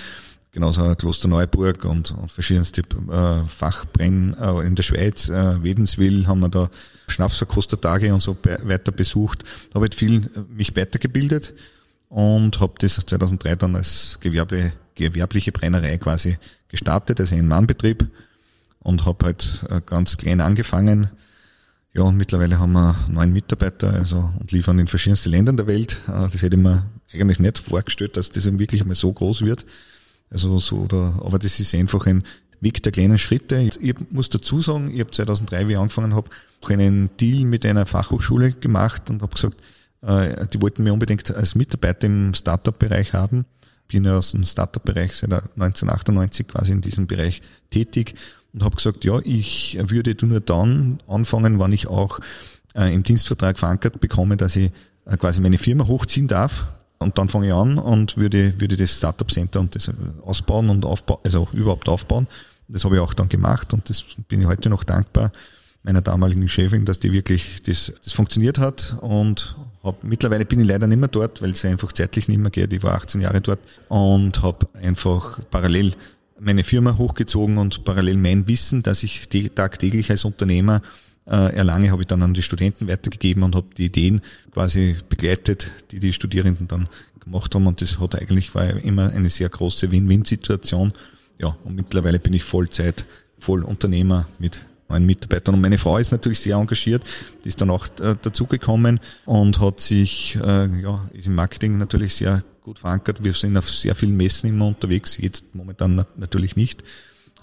[SPEAKER 4] genauso Klosterneuburg und, und verschiedenste äh, Fachbrenn äh, in der Schweiz, äh, Wedenswil haben wir da Schnapsverkostertage und so weiter besucht. Habe halt viel äh, mich weitergebildet und habe das 2003 dann als Gewerbe, gewerbliche Brennerei quasi gestartet, also ein Mannbetrieb und habe halt äh, ganz klein angefangen. Ja, und mittlerweile haben wir neun Mitarbeiter also und liefern in verschiedenste Ländern der Welt. Äh, das hätte ich mir eigentlich nicht vorgestellt, dass das wirklich einmal so groß wird. Also so, oder, aber das ist einfach ein Weg der kleinen Schritte. Ich muss dazu sagen, ich habe 2003, wie ich angefangen habe, auch einen Deal mit einer Fachhochschule gemacht und habe gesagt, äh, die wollten mir unbedingt als Mitarbeiter im Startup-Bereich haben. Bin ja aus dem Startup-Bereich seit 1998 quasi in diesem Bereich tätig und habe gesagt, ja, ich würde nur dann anfangen, wann ich auch äh, im Dienstvertrag verankert bekomme, dass ich äh, quasi meine Firma hochziehen darf und dann fange ich an und würde, würde das Startup Center und das ausbauen und aufbauen, also überhaupt aufbauen. Das habe ich auch dann gemacht und das bin ich heute noch dankbar meiner damaligen Chefin, dass die wirklich das, das funktioniert hat und hab, mittlerweile bin ich leider nicht mehr dort, weil es einfach zeitlich nicht mehr geht. Ich war 18 Jahre dort und habe einfach parallel meine Firma hochgezogen und parallel mein Wissen, dass ich tagtäglich als Unternehmer erlange, habe ich dann an die Studenten weitergegeben und habe die Ideen quasi begleitet, die die Studierenden dann gemacht haben. Und das hat eigentlich war immer eine sehr große Win-Win-Situation. Ja, und mittlerweile bin ich Vollzeit, voll Unternehmer mit meinen Mitarbeitern. Und meine Frau ist natürlich sehr engagiert, die ist dann auch äh, dazugekommen und hat sich, äh, ja, ist im Marketing natürlich sehr gut verankert. Wir sind auf sehr vielen Messen immer unterwegs, jetzt momentan natürlich nicht.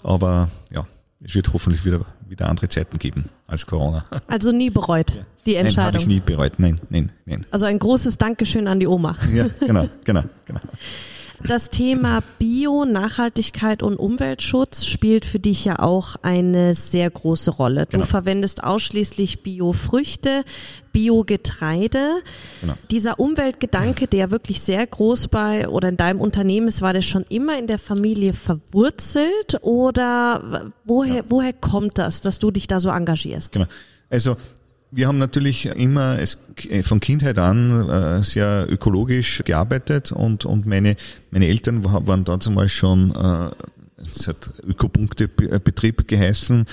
[SPEAKER 4] Aber ja, es wird hoffentlich wieder, wieder andere Zeiten geben als Corona. <laughs>
[SPEAKER 2] Also nie bereut, ja. die Entscheidung. Nein,
[SPEAKER 4] habe ich nie bereut. Nein, nein, nein.
[SPEAKER 2] Also ein großes Dankeschön an die Oma.
[SPEAKER 4] Ja, genau, genau, genau. <laughs>
[SPEAKER 2] Das Thema Bio, Nachhaltigkeit und Umweltschutz spielt für dich ja auch eine sehr große Rolle. Du genau. verwendest ausschließlich Biofrüchte, Biogetreide. Genau. Dieser Umweltgedanke, der wirklich sehr groß bei oder in deinem Unternehmen ist, war der schon immer in der Familie verwurzelt oder woher, ja. woher kommt das, dass du dich da so engagierst?
[SPEAKER 4] Genau. Also wir haben natürlich immer äh, von Kindheit an äh, sehr ökologisch gearbeitet und, und meine, meine Eltern waren damals schon, äh, es hat Ökopunktebetrieb geheißen.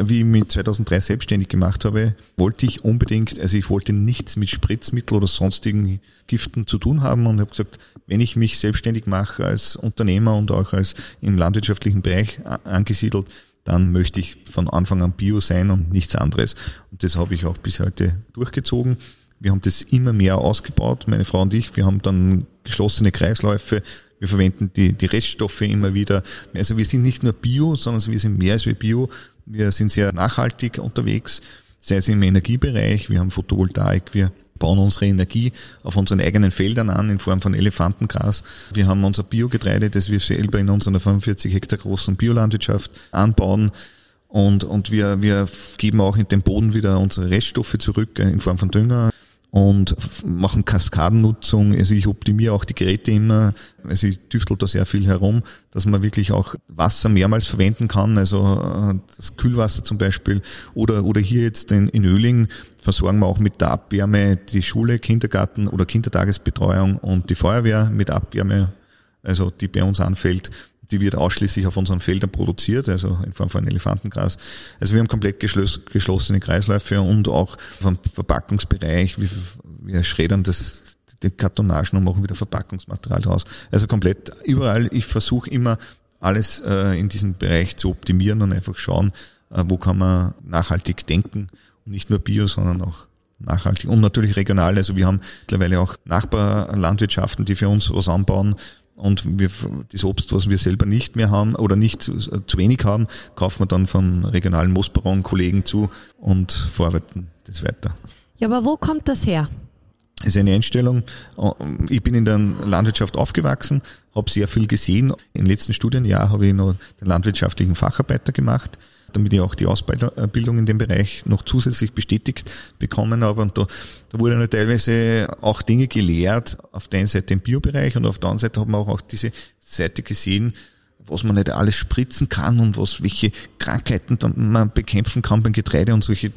[SPEAKER 4] Wie ich mich 2003 selbstständig gemacht habe, wollte ich unbedingt, also ich wollte nichts mit Spritzmittel oder sonstigen Giften zu tun haben und habe gesagt, wenn ich mich selbstständig mache als Unternehmer und auch als im landwirtschaftlichen Bereich angesiedelt, dann möchte ich von Anfang an Bio sein und nichts anderes. Und das habe ich auch bis heute durchgezogen. Wir haben das immer mehr ausgebaut, meine Frau und ich. Wir haben dann geschlossene Kreisläufe. Wir verwenden die, die Reststoffe immer wieder. Also wir sind nicht nur Bio, sondern wir sind mehr als wir Bio. Wir sind sehr nachhaltig unterwegs, sei es im Energiebereich. Wir haben Photovoltaik. Wir bauen unsere Energie auf unseren eigenen Feldern an in Form von Elefantengras. Wir haben unser Biogetreide, das wir selber in unserer 45 Hektar großen Biolandwirtschaft anbauen. Und, und wir, wir geben auch in den Boden wieder unsere Reststoffe zurück in Form von Dünger und machen Kaskadennutzung. Also ich optimiere auch die Geräte immer. Also ich düftel da sehr viel herum, dass man wirklich auch Wasser mehrmals verwenden kann. Also äh, das Kühlwasser zum Beispiel. Oder, oder hier jetzt in, in Öling versorgen wir auch mit der Abwärme die Schule, Kindergarten oder Kindertagesbetreuung und die Feuerwehr mit Abwärme, also die bei uns anfällt die wird ausschließlich auf unseren Feldern produziert, also in Form von Elefantengras. Also wir haben komplett geschlossene Kreisläufe und auch vom Verpackungsbereich, wir, wir schreddern das, die Kartonagen und machen wieder Verpackungsmaterial draus. Also komplett überall, ich versuche immer alles äh, in diesem Bereich zu optimieren und einfach schauen, äh, wo kann man nachhaltig denken und nicht nur Bio, sondern auch nachhaltig und natürlich regional. Also wir haben mittlerweile auch Nachbarlandwirtschaften, die für uns was anbauen und wir, das Obst, was wir selber nicht mehr haben oder nicht zu, zu wenig haben, kaufen wir dann von regionalen Moosbauern-Kollegen zu und verarbeiten das weiter.
[SPEAKER 2] Ja, aber wo kommt das her?
[SPEAKER 4] Das ist eine Einstellung. Ich bin in der Landwirtschaft aufgewachsen, habe sehr viel gesehen. Im letzten Studienjahr habe ich noch den landwirtschaftlichen Facharbeiter gemacht damit ich auch die Ausbildung in dem Bereich noch zusätzlich bestätigt bekommen habe. Und da, da wurden teilweise auch Dinge gelehrt, auf der einen Seite im Biobereich und auf der anderen Seite hat man auch, auch diese Seite gesehen, was man nicht alles spritzen kann und was, welche Krankheiten man bekämpfen kann beim Getreide und solche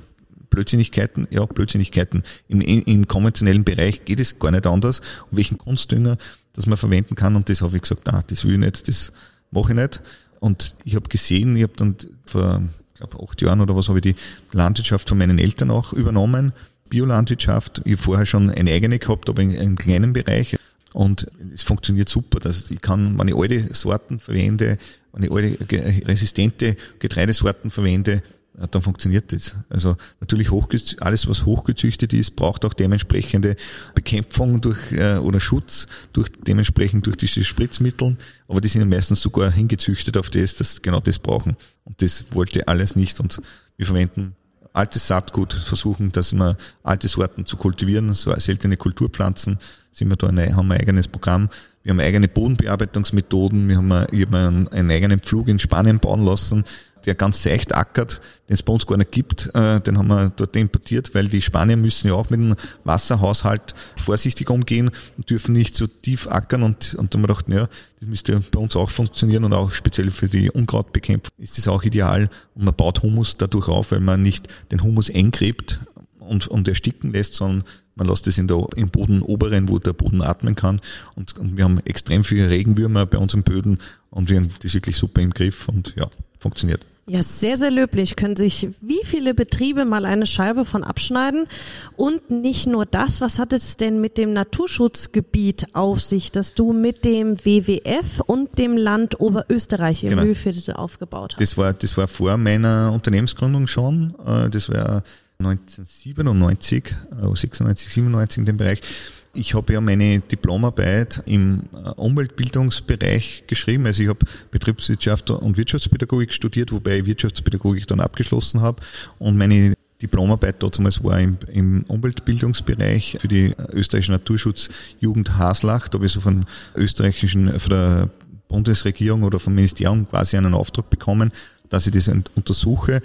[SPEAKER 4] Blödsinnigkeiten, ja, Blödsinnigkeiten. Im, im konventionellen Bereich geht es gar nicht anders. Und welchen Kunstdünger, das man verwenden kann. Und das habe ich gesagt, ah, das will ich nicht, das mache ich nicht. Und ich habe gesehen, ich habe dann vor glaube, acht Jahren oder was habe ich die Landwirtschaft von meinen Eltern auch übernommen. Biolandwirtschaft. Ich habe vorher schon eine eigene gehabt, aber in einem kleinen Bereich. Und es funktioniert super. Das, ich kann, wenn ich alte Sorten verwende, wenn ich alte resistente Getreidesorten verwende, dann funktioniert das. Also natürlich alles, was hochgezüchtet ist, braucht auch dementsprechende Bekämpfung durch äh, oder Schutz durch dementsprechend durch diese Spritzmittel. Aber die sind meistens sogar hingezüchtet auf das, dass genau das brauchen. Und das wollte alles nicht. Und wir verwenden altes Saatgut, versuchen, dass wir alte Sorten zu kultivieren, so seltene Kulturpflanzen. Sind wir da ein, haben wir ein eigenes Programm. Wir haben eigene Bodenbearbeitungsmethoden. Wir haben, einen, einen eigenen Pflug in Spanien bauen lassen der ganz seicht ackert, den es bei uns gar nicht gibt. Äh, den haben wir dort importiert, weil die Spanier müssen ja auch mit dem Wasserhaushalt vorsichtig umgehen und dürfen nicht so tief ackern. Und, und da haben wir gedacht, naja, das müsste bei uns auch funktionieren und auch speziell für die Unkrautbekämpfung ist das auch ideal. Und man baut Humus dadurch auf, weil man nicht den Humus eingräbt und, und ersticken lässt, sondern man lässt es in der, im Boden oberen, wo der Boden atmen kann. Und, und wir haben extrem viele Regenwürmer bei unseren Böden und wir haben das wirklich super im Griff und ja, funktioniert.
[SPEAKER 2] Ja, sehr, sehr löblich. Können sich wie viele Betriebe mal eine Scheibe von abschneiden? Und nicht nur das, was hat es denn mit dem Naturschutzgebiet auf sich, das du mit dem WWF und dem Land Oberösterreich im genau. Mühlviertel aufgebaut hast?
[SPEAKER 4] Das war, das war vor meiner Unternehmensgründung schon. Äh, das war 1997, 96, 97 in dem Bereich. Ich habe ja meine Diplomarbeit im äh, Umweltbildungsbereich geschrieben. Also ich habe Betriebswirtschaft und Wirtschaftspädagogik studiert, wobei ich Wirtschaftspädagogik dann abgeschlossen habe. Und meine Diplomarbeit damals war im, im Umweltbildungsbereich für die österreichische Naturschutzjugend Haslach. Da habe ich so von österreichischen, von der Bundesregierung oder vom Ministerium quasi einen Auftrag bekommen, dass ich das untersuche.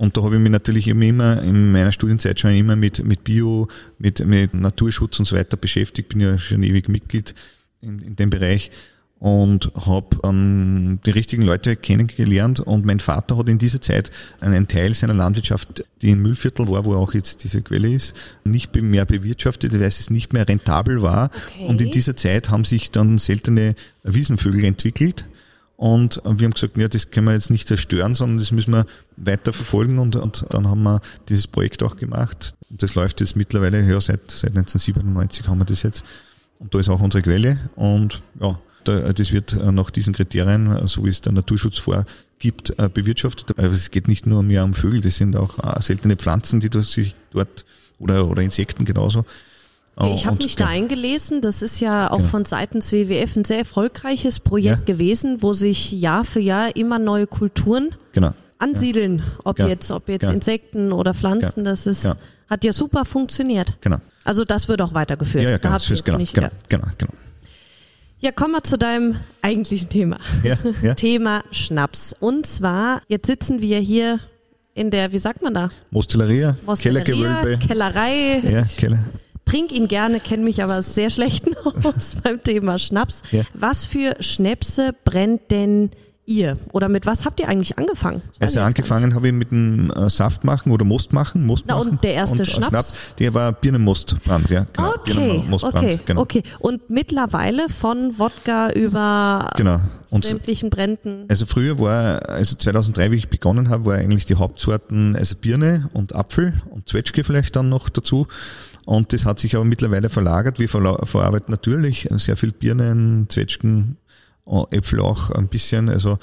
[SPEAKER 4] Und da habe ich mich natürlich immer in meiner Studienzeit schon immer mit, mit Bio, mit, mit Naturschutz und so weiter beschäftigt, bin ja schon ewig Mitglied in, in dem Bereich und habe ähm, die richtigen Leute kennengelernt und mein Vater hat in dieser Zeit einen Teil seiner Landwirtschaft, die in Müllviertel war, wo auch jetzt diese Quelle ist, nicht mehr bewirtschaftet, weil es nicht mehr rentabel war. Okay. Und in dieser Zeit haben sich dann seltene Wiesenvögel entwickelt und wir haben gesagt, ja, das können wir jetzt nicht zerstören, sondern das müssen wir weiter verfolgen. Und, und dann haben wir dieses Projekt auch gemacht. Das läuft jetzt mittlerweile, ja, seit, seit 1997 haben wir das jetzt. Und da ist auch unsere Quelle. Und ja, da, das wird nach diesen Kriterien, so wie es der Naturschutz vorgibt, äh, bewirtschaftet. Aber es geht nicht nur mehr um Vögel, das sind auch äh, seltene Pflanzen, die sich dort oder, oder Insekten genauso
[SPEAKER 2] Oh, ich habe mich da eingelesen. Das ist ja auch genau. von seitens WWF ein sehr erfolgreiches Projekt ja. gewesen, wo sich Jahr für Jahr immer neue Kulturen
[SPEAKER 4] genau.
[SPEAKER 2] ansiedeln, ob
[SPEAKER 4] Ja.
[SPEAKER 2] jetzt, ob jetzt
[SPEAKER 4] Ja.
[SPEAKER 2] Insekten oder Pflanzen, das ist, hat ja super funktioniert.
[SPEAKER 4] Genau.
[SPEAKER 2] Also das wird auch weitergeführt.
[SPEAKER 4] Ja, ja,
[SPEAKER 2] Da
[SPEAKER 4] genau. das ist- genau,
[SPEAKER 2] nicht,
[SPEAKER 4] genau,
[SPEAKER 2] ja.
[SPEAKER 4] genau, genau.
[SPEAKER 2] ja, kommen wir zu deinem eigentlichen Thema. <laughs> Thema Schnaps. Und zwar, jetzt sitzen wir hier in der, wie sagt man da?
[SPEAKER 4] Mostelleria, Kellergewölbe.
[SPEAKER 2] Kellerei.
[SPEAKER 4] Ja, Keller.
[SPEAKER 2] Trink ihn gerne, kenne mich aber sehr schlecht <laughs> aus beim Thema Schnaps.
[SPEAKER 4] Ja.
[SPEAKER 2] Was für Schnäpse brennt denn ihr? Oder mit was habt ihr eigentlich angefangen?
[SPEAKER 4] Also angefangen habe ich mit dem äh, Saft machen oder Most machen. Most
[SPEAKER 2] Na, und
[SPEAKER 4] machen.
[SPEAKER 2] der erste
[SPEAKER 4] äh,
[SPEAKER 2] Schnaps?
[SPEAKER 4] Der war Birnenmostbrand, ja. Genau.
[SPEAKER 2] Okay, okay,
[SPEAKER 4] genau.
[SPEAKER 2] okay. Und mittlerweile von Wodka über
[SPEAKER 4] Genau. Und
[SPEAKER 2] sämtlichen Bränden.
[SPEAKER 4] Also früher war, also 2003, wie ich begonnen habe, war eigentlich die Hauptsorten, also Birne und Apfel und Zwetschge vielleicht dann noch dazu. Und das hat sich aber mittlerweile verlagert. Wir verarbeiten natürlich sehr viel Birnen, Zwetschgen, äh, Äpfel auch ein bisschen, also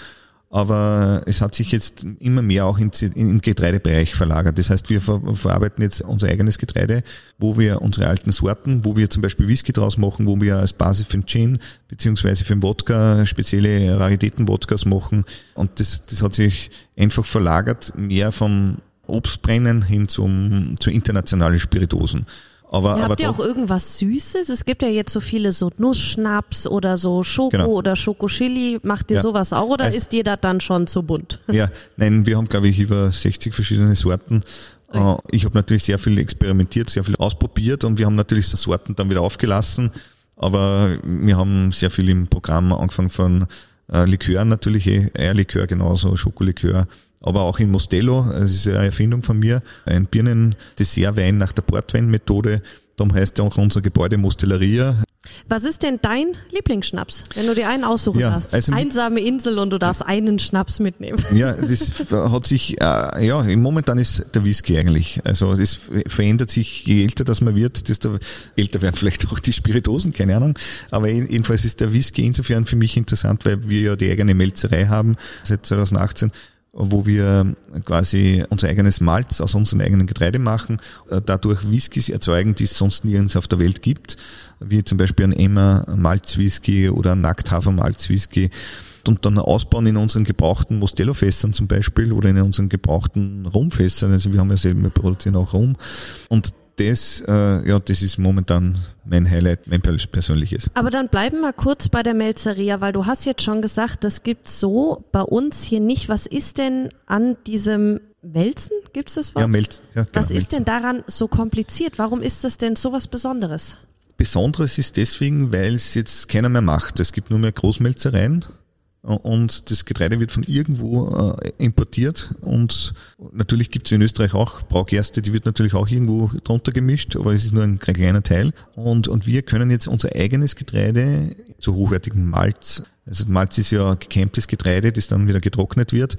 [SPEAKER 4] aber es hat sich jetzt immer mehr auch im Getreidebereich verlagert. Das heißt, wir ver verarbeiten jetzt unser eigenes Getreide, wo wir unsere alten Sorten, wo wir zum Beispiel Whisky draus machen, wo wir als Basis für den Gin beziehungsweise für den Wodka spezielle Raritäten-Wodkas machen. Und das, das hat sich einfach verlagert, mehr vom Obstbrennen hin zum, zu internationalen Spiritosen. Aber,
[SPEAKER 2] Ja,
[SPEAKER 4] aber
[SPEAKER 2] habt ihr auch irgendwas Süßes? Es gibt ja jetzt so viele so Nussschnaps oder so Schoko
[SPEAKER 4] Genau.
[SPEAKER 2] oder Schokochili. Macht ihr
[SPEAKER 4] Ja.
[SPEAKER 2] sowas auch oder
[SPEAKER 4] Also-
[SPEAKER 2] ist dir das dann schon zu bunt? <laughs>
[SPEAKER 4] Ja, nein, wir haben, glaube ich, über 60 verschiedene Sorten. Äh, Ich habe natürlich sehr viel experimentiert, sehr viel ausprobiert und wir haben natürlich die Sorten dann wieder aufgelassen. Aber wir haben sehr viel im Programm angefangen von äh, Likören natürlich, eh, Eierlikör genauso, Schokolikör, aber auch in Mostello, das ist eine Erfindung von mir, ein Birnen-Dessertwein nach der Portwein-Methode. Darum heißt ja auch unser Gebäude Mostelleria.
[SPEAKER 2] Was ist denn dein Lieblingsschnaps, wenn du dir einen aussuchen
[SPEAKER 4] Ja,
[SPEAKER 2] darst?
[SPEAKER 4] also
[SPEAKER 2] Einsame Insel und du darfst einen Schnaps mitnehmen.
[SPEAKER 4] Ja, das hat sich, äh, ja, momentan ist der Whisky eigentlich. Also es verändert sich, je älter das man wird, desto älter werden vielleicht auch die Spiritosen, keine Ahnung. Aber jedenfalls ist der Whisky insofern für mich interessant, weil wir ja die eigene Melzerei haben seit 2018 wo wir quasi unser eigenes Malz aus unserem eigenen Getreide machen, äh, dadurch Whiskys erzeugen, die es sonst nirgends auf der Welt gibt, wie zum Beispiel ein Emmer Malzwhisky oder ein Nackthafer Malzwhisky und dann ausbauen in unseren gebrauchten Mostello-Fässern zum Beispiel oder in unseren gebrauchten Rumfässern. Also wir haben ja selber, wir produzieren auch Rum. Und das, äh, ja, das ist momentan mein Highlight, mein pers- persönliches.
[SPEAKER 2] Aber dann bleiben wir kurz bei der Melzeria, weil du hast jetzt schon gesagt, das gibt's so bei uns hier nicht. Was ist denn an diesem Melzen? Gibt's das Wort?
[SPEAKER 4] Ja, Melz, ja, genau,
[SPEAKER 2] Was ist
[SPEAKER 4] Melzen.
[SPEAKER 2] denn daran so kompliziert? Warum ist das denn so was Besonderes?
[SPEAKER 4] Besonderes ist deswegen, weil es jetzt keiner mehr macht. Es gibt nur mehr Großmelzereien und das Getreide wird von irgendwo äh, importiert und natürlich gibt es in Österreich auch Braugerste, die wird natürlich auch irgendwo drunter gemischt, aber es ist nur ein kleiner Teil und, und wir können jetzt unser eigenes Getreide zu hochwertigem Malz, also Malz ist ja gekämmtes Getreide, das dann wieder getrocknet wird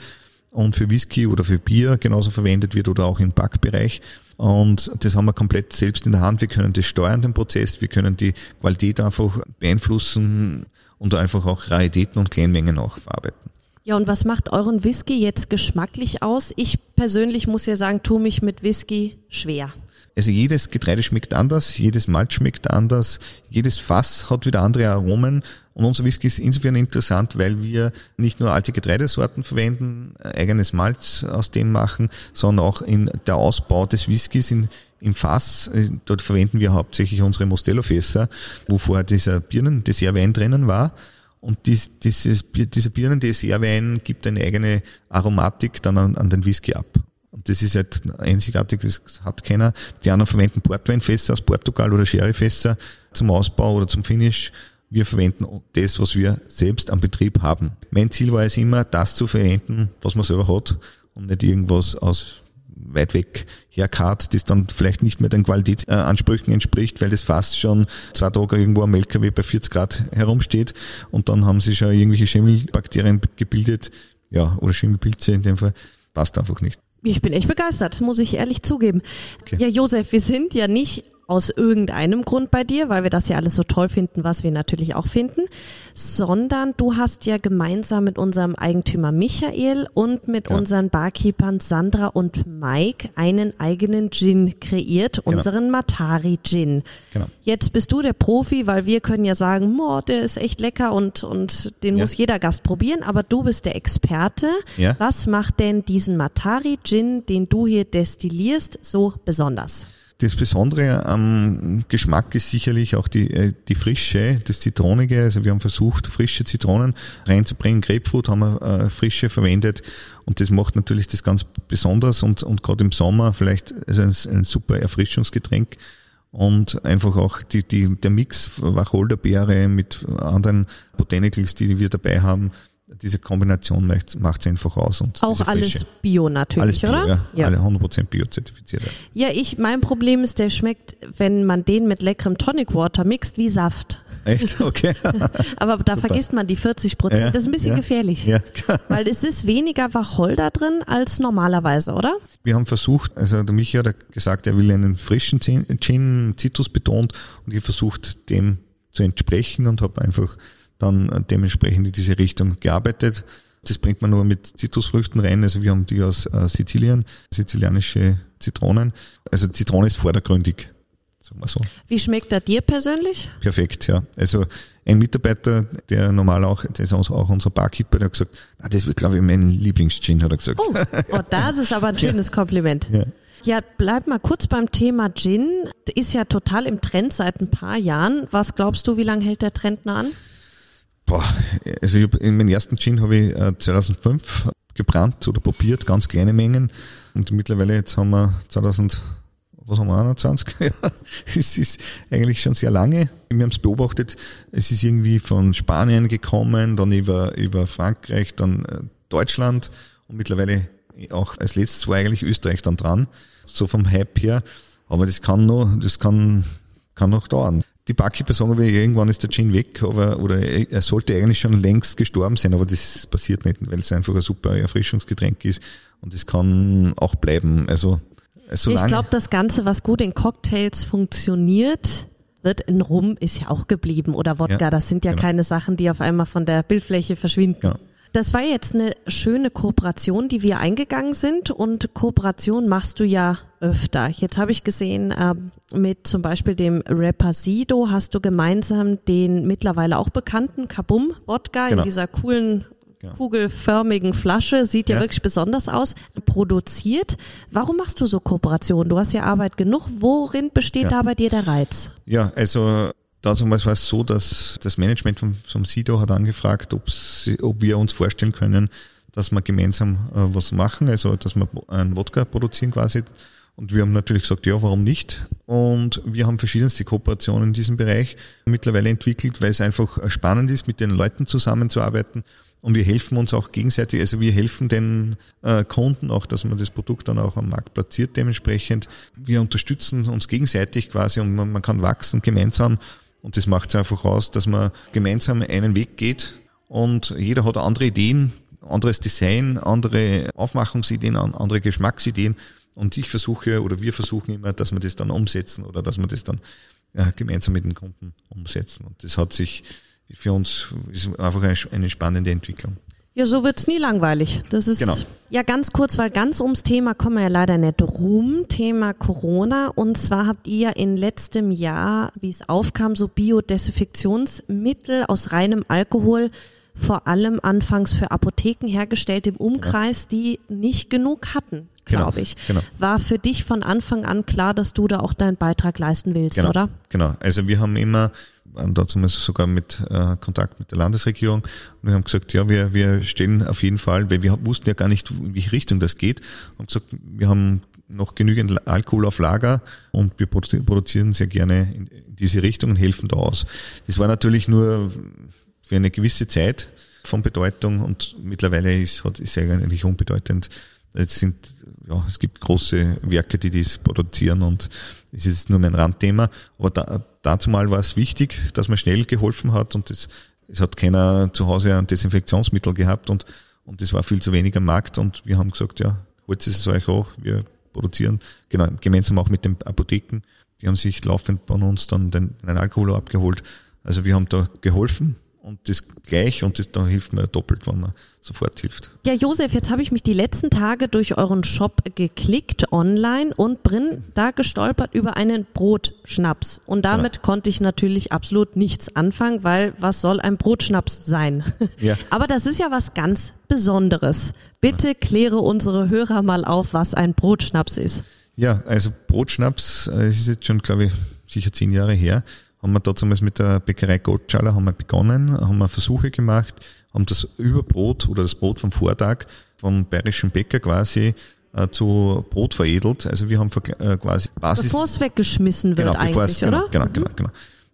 [SPEAKER 4] und für Whisky oder für Bier genauso verwendet wird oder auch im Backbereich. Und das haben wir komplett selbst in der Hand. Wir können das steuern, den Prozess. Wir können die Qualität einfach beeinflussen und einfach auch Raritäten und Kleinmengen auch verarbeiten.
[SPEAKER 2] Ja, und was macht euren Whisky jetzt geschmacklich aus? Ich persönlich muss ja sagen, tue mich mit Whisky schwer.
[SPEAKER 4] Also jedes Getreide schmeckt anders, jedes Malz schmeckt anders, jedes Fass hat wieder andere Aromen und unser Whisky ist insofern interessant, weil wir nicht nur alte Getreidesorten verwenden, äh, eigenes Malz aus dem machen, sondern auch in der Ausbau des Whiskys in, im Fass, äh, dort verwenden wir hauptsächlich unsere Mostello-Fässer, wo vorher dieser Birnen-Dessertwein drinnen war. Und dies, dieses, dieser Birnen-Dessertwein gibt eine eigene Aromatik dann an, an den Whisky ab. Und das ist halt einzigartig, das hat keiner. Die anderen verwenden Portweinfässer aus Portugal oder Sherryfässer zum Ausbau oder zum Finish. Wir verwenden das, was wir selbst am Betrieb haben. Mein Ziel war es immer, das zu verwenden, was man selber hat und nicht irgendwas aus weit weg herkarrt, das dann vielleicht nicht mehr den Qualitätsansprüchen entspricht, weil das fast schon zwei Tage irgendwo am LKW bei 40 Grad herumsteht und dann haben sie schon irgendwelche Schimmelbakterien gebildet, ja, oder Schimmelpilze in dem Fall, passt einfach nicht.
[SPEAKER 2] Ich bin echt begeistert, muss ich ehrlich zugeben.
[SPEAKER 4] Okay.
[SPEAKER 2] Ja, Josef, wir sind ja nicht aus irgendeinem Grund bei dir, weil wir das ja alles so toll finden, was wir natürlich auch finden, sondern du hast ja gemeinsam mit unserem Eigentümer Michael und mit
[SPEAKER 4] Ja.
[SPEAKER 2] unseren Barkeepern Sandra und Mike einen eigenen Gin kreiert,
[SPEAKER 4] Genau.
[SPEAKER 2] unseren Matari Gin.
[SPEAKER 4] Genau.
[SPEAKER 2] Jetzt bist du der Profi, weil wir können ja sagen, Mo, der ist echt lecker und, und den
[SPEAKER 4] Ja.
[SPEAKER 2] muss jeder Gast probieren, aber du bist der Experte.
[SPEAKER 4] Ja.
[SPEAKER 2] Was macht denn diesen Matari Gin, den du hier destillierst, so besonders?
[SPEAKER 4] Das Besondere am Geschmack ist sicherlich auch die, äh, die Frische, das Zitronige. Also wir haben versucht, frische Zitronen reinzubringen. Grapefruit haben wir äh, frische verwendet und das macht natürlich das ganz besonders und, und gerade im Sommer vielleicht also ein, ein super Erfrischungsgetränk. Und einfach auch die, die, der Mix Wacholderbeere mit anderen Botanicals, die wir dabei haben, diese Kombination macht es einfach aus. Und
[SPEAKER 2] Auch alles. Bio natürlich,
[SPEAKER 4] alles Bio,
[SPEAKER 2] oder?
[SPEAKER 4] Ja, alle 100% Bio-zertifiziert. Ja.
[SPEAKER 2] Ja, ich, mein Problem ist, der schmeckt, wenn man den mit leckerem Tonic Water mixt, wie Saft.
[SPEAKER 4] Echt? Okay. <laughs>
[SPEAKER 2] Aber da
[SPEAKER 4] Super.
[SPEAKER 2] vergisst man die 40 Prozent.
[SPEAKER 4] Ja,
[SPEAKER 2] das ist ein bisschen
[SPEAKER 4] ja,
[SPEAKER 2] gefährlich.
[SPEAKER 4] Ja. <laughs>
[SPEAKER 2] Weil es ist weniger Wacholder drin als normalerweise, oder?
[SPEAKER 4] Wir haben versucht, also der Michi hat gesagt, er will einen frischen Gin, Zitrus betont und ich versucht, dem zu entsprechen und habe einfach dann dementsprechend in diese Richtung gearbeitet. Das bringt man nur mit Zitrusfrüchten rein. Also wir haben die aus äh, Sizilien, sizilianische Zitronen. Also Zitrone ist vordergründig, sagen wir so.
[SPEAKER 2] Wie schmeckt er dir persönlich?
[SPEAKER 4] Perfekt, ja. Also ein Mitarbeiter, der normal auch, der ist auch unser Barkeeper, der hat gesagt, ah, das wird glaube ich mein Lieblingsgin, hat er gesagt.
[SPEAKER 2] Oh, oh das ist aber ein <laughs> schönes Kompliment.
[SPEAKER 4] Ja.
[SPEAKER 2] Ja, bleib mal kurz beim Thema Gin. Ist ja total im Trend seit ein paar Jahren. Was glaubst du, wie lange hält der Trend noch an?
[SPEAKER 4] Boah, also ich hab, in meinen ersten Gin habe ich äh, 2005 gebrannt oder probiert, ganz kleine Mengen. Und mittlerweile jetzt haben wir 2000, was haben wir, 21? <laughs> Ja, es ist eigentlich schon sehr lange. Wir haben es beobachtet, es ist irgendwie von Spanien gekommen, dann über, über Frankreich, dann äh, Deutschland und mittlerweile auch als letztes war eigentlich Österreich dann dran, so vom Hype her. Aber das kann noch, das kann, kann noch dauern. Die Barkeeper sagen aber, irgendwann ist der Gin weg, aber, oder er sollte eigentlich schon längst gestorben sein, aber das passiert nicht, weil es einfach ein super Erfrischungsgetränk ist und es kann auch bleiben. Also, solange.
[SPEAKER 2] Ich glaube, das Ganze, was gut in Cocktails funktioniert, wird in Rum ist ja auch geblieben oder Wodka.
[SPEAKER 4] Ja,
[SPEAKER 2] das sind ja
[SPEAKER 4] genau.
[SPEAKER 2] keine Sachen, die auf einmal von der Bildfläche verschwinden.
[SPEAKER 4] Ja.
[SPEAKER 2] Das war jetzt eine schöne Kooperation, die wir eingegangen sind und Kooperation machst du ja öfter. Jetzt habe ich gesehen, ähm, mit zum Beispiel dem Rapper Sido hast du gemeinsam den mittlerweile auch bekannten Kabum Wodka
[SPEAKER 4] Genau.
[SPEAKER 2] in dieser coolen
[SPEAKER 4] Genau.
[SPEAKER 2] kugelförmigen Flasche, sieht ja,
[SPEAKER 4] Ja.
[SPEAKER 2] wirklich besonders aus, produziert. Warum machst du so Kooperationen? Du hast ja Arbeit genug. Worin besteht
[SPEAKER 4] Ja.
[SPEAKER 2] da bei dir der Reiz?
[SPEAKER 4] Ja, also damals war es so, dass das Management vom, vom Sido hat angefragt, ob, sie, ob wir uns vorstellen können, dass wir gemeinsam äh, was machen, also dass wir einen Wodka produzieren quasi. Und wir haben natürlich gesagt, ja, warum nicht? Und wir haben verschiedenste Kooperationen in diesem Bereich mittlerweile entwickelt, weil es einfach äh, spannend ist, mit den Leuten zusammenzuarbeiten. Und wir helfen uns auch gegenseitig, also wir helfen den äh, Kunden auch, dass man das Produkt dann auch am Markt platziert dementsprechend. Wir unterstützen uns gegenseitig quasi und man, man kann wachsen gemeinsam. Und das macht es einfach aus, dass man gemeinsam einen Weg geht und jeder hat andere Ideen, anderes Design, andere Aufmachungsideen, an- andere Geschmacksideen. Und ich versuche oder wir versuchen immer, dass wir das dann umsetzen oder dass wir das dann äh, gemeinsam mit den Kunden umsetzen. Und das hat sich für uns ist einfach eine spannende Entwicklung.
[SPEAKER 2] Ja, so wird's nie langweilig. Das ist
[SPEAKER 4] Genau.
[SPEAKER 2] ja ganz kurz, weil ganz ums Thema kommen wir ja leider nicht rum. Thema Corona. Und zwar habt ihr in letztem Jahr, wie es aufkam, so Biodesinfektionsmittel aus reinem Alkohol vor allem anfangs für Apotheken hergestellt im Umkreis, die nicht genug hatten,
[SPEAKER 4] Genau,
[SPEAKER 2] glaube ich.
[SPEAKER 4] genau.
[SPEAKER 2] War für dich von Anfang an klar, dass du da auch deinen Beitrag leisten willst,
[SPEAKER 4] Genau,
[SPEAKER 2] oder?
[SPEAKER 4] genau. Also wir haben immer, waren dazu sogar mit äh, Kontakt mit der Landesregierung und wir haben gesagt, ja, wir, wir stellen auf jeden Fall, weil wir wussten ja gar nicht, in welche Richtung das geht, haben gesagt, wir haben noch genügend Alkohol auf Lager und wir produzi- produzieren sehr gerne in diese Richtung und helfen da aus. Das war natürlich nur für eine gewisse Zeit von Bedeutung und mittlerweile ist, ist eigentlich unbedeutend. Es sind, ja, es gibt große Werke, die das produzieren und es ist nur mein Randthema. Aber da, dazu mal war es wichtig, dass man schnell geholfen hat und es, es hat keiner zu Hause ein Desinfektionsmittel gehabt und, und es war viel zu wenig am Markt und wir haben gesagt, ja, holt es euch auch, wir produzieren, genau, gemeinsam auch mit den Apotheken die haben sich laufend bei uns dann den, den Alkohol abgeholt. Also wir haben da geholfen und das gleich und das, da hilft man doppelt, wenn man sofort hilft.
[SPEAKER 2] Ja, Josef, jetzt habe ich mich die letzten Tage durch euren Shop geklickt online und bin da gestolpert über einen Brotschnaps. Und damit ja. konnte ich natürlich absolut nichts anfangen, weil was soll ein Brotschnaps sein? <laughs> Ja. Aber das ist ja was ganz Besonderes. Bitte kläre unsere Hörer mal auf, was ein Brotschnaps ist.
[SPEAKER 4] Ja, also Brotschnaps, äh, es ist jetzt schon, glaube ich, sicher zehn Jahre her haben wir damals mit der Bäckerei Gottschaler haben wir begonnen, haben wir Versuche gemacht, haben das Überbrot oder das Brot vom Vortag vom bayerischen Bäcker quasi äh, zu Brot veredelt. Also wir haben äh, quasi
[SPEAKER 2] Basis. Bevor es weggeschmissen wird genau, eigentlich,
[SPEAKER 4] genau,
[SPEAKER 2] oder?
[SPEAKER 4] Genau, genau, genau, genau.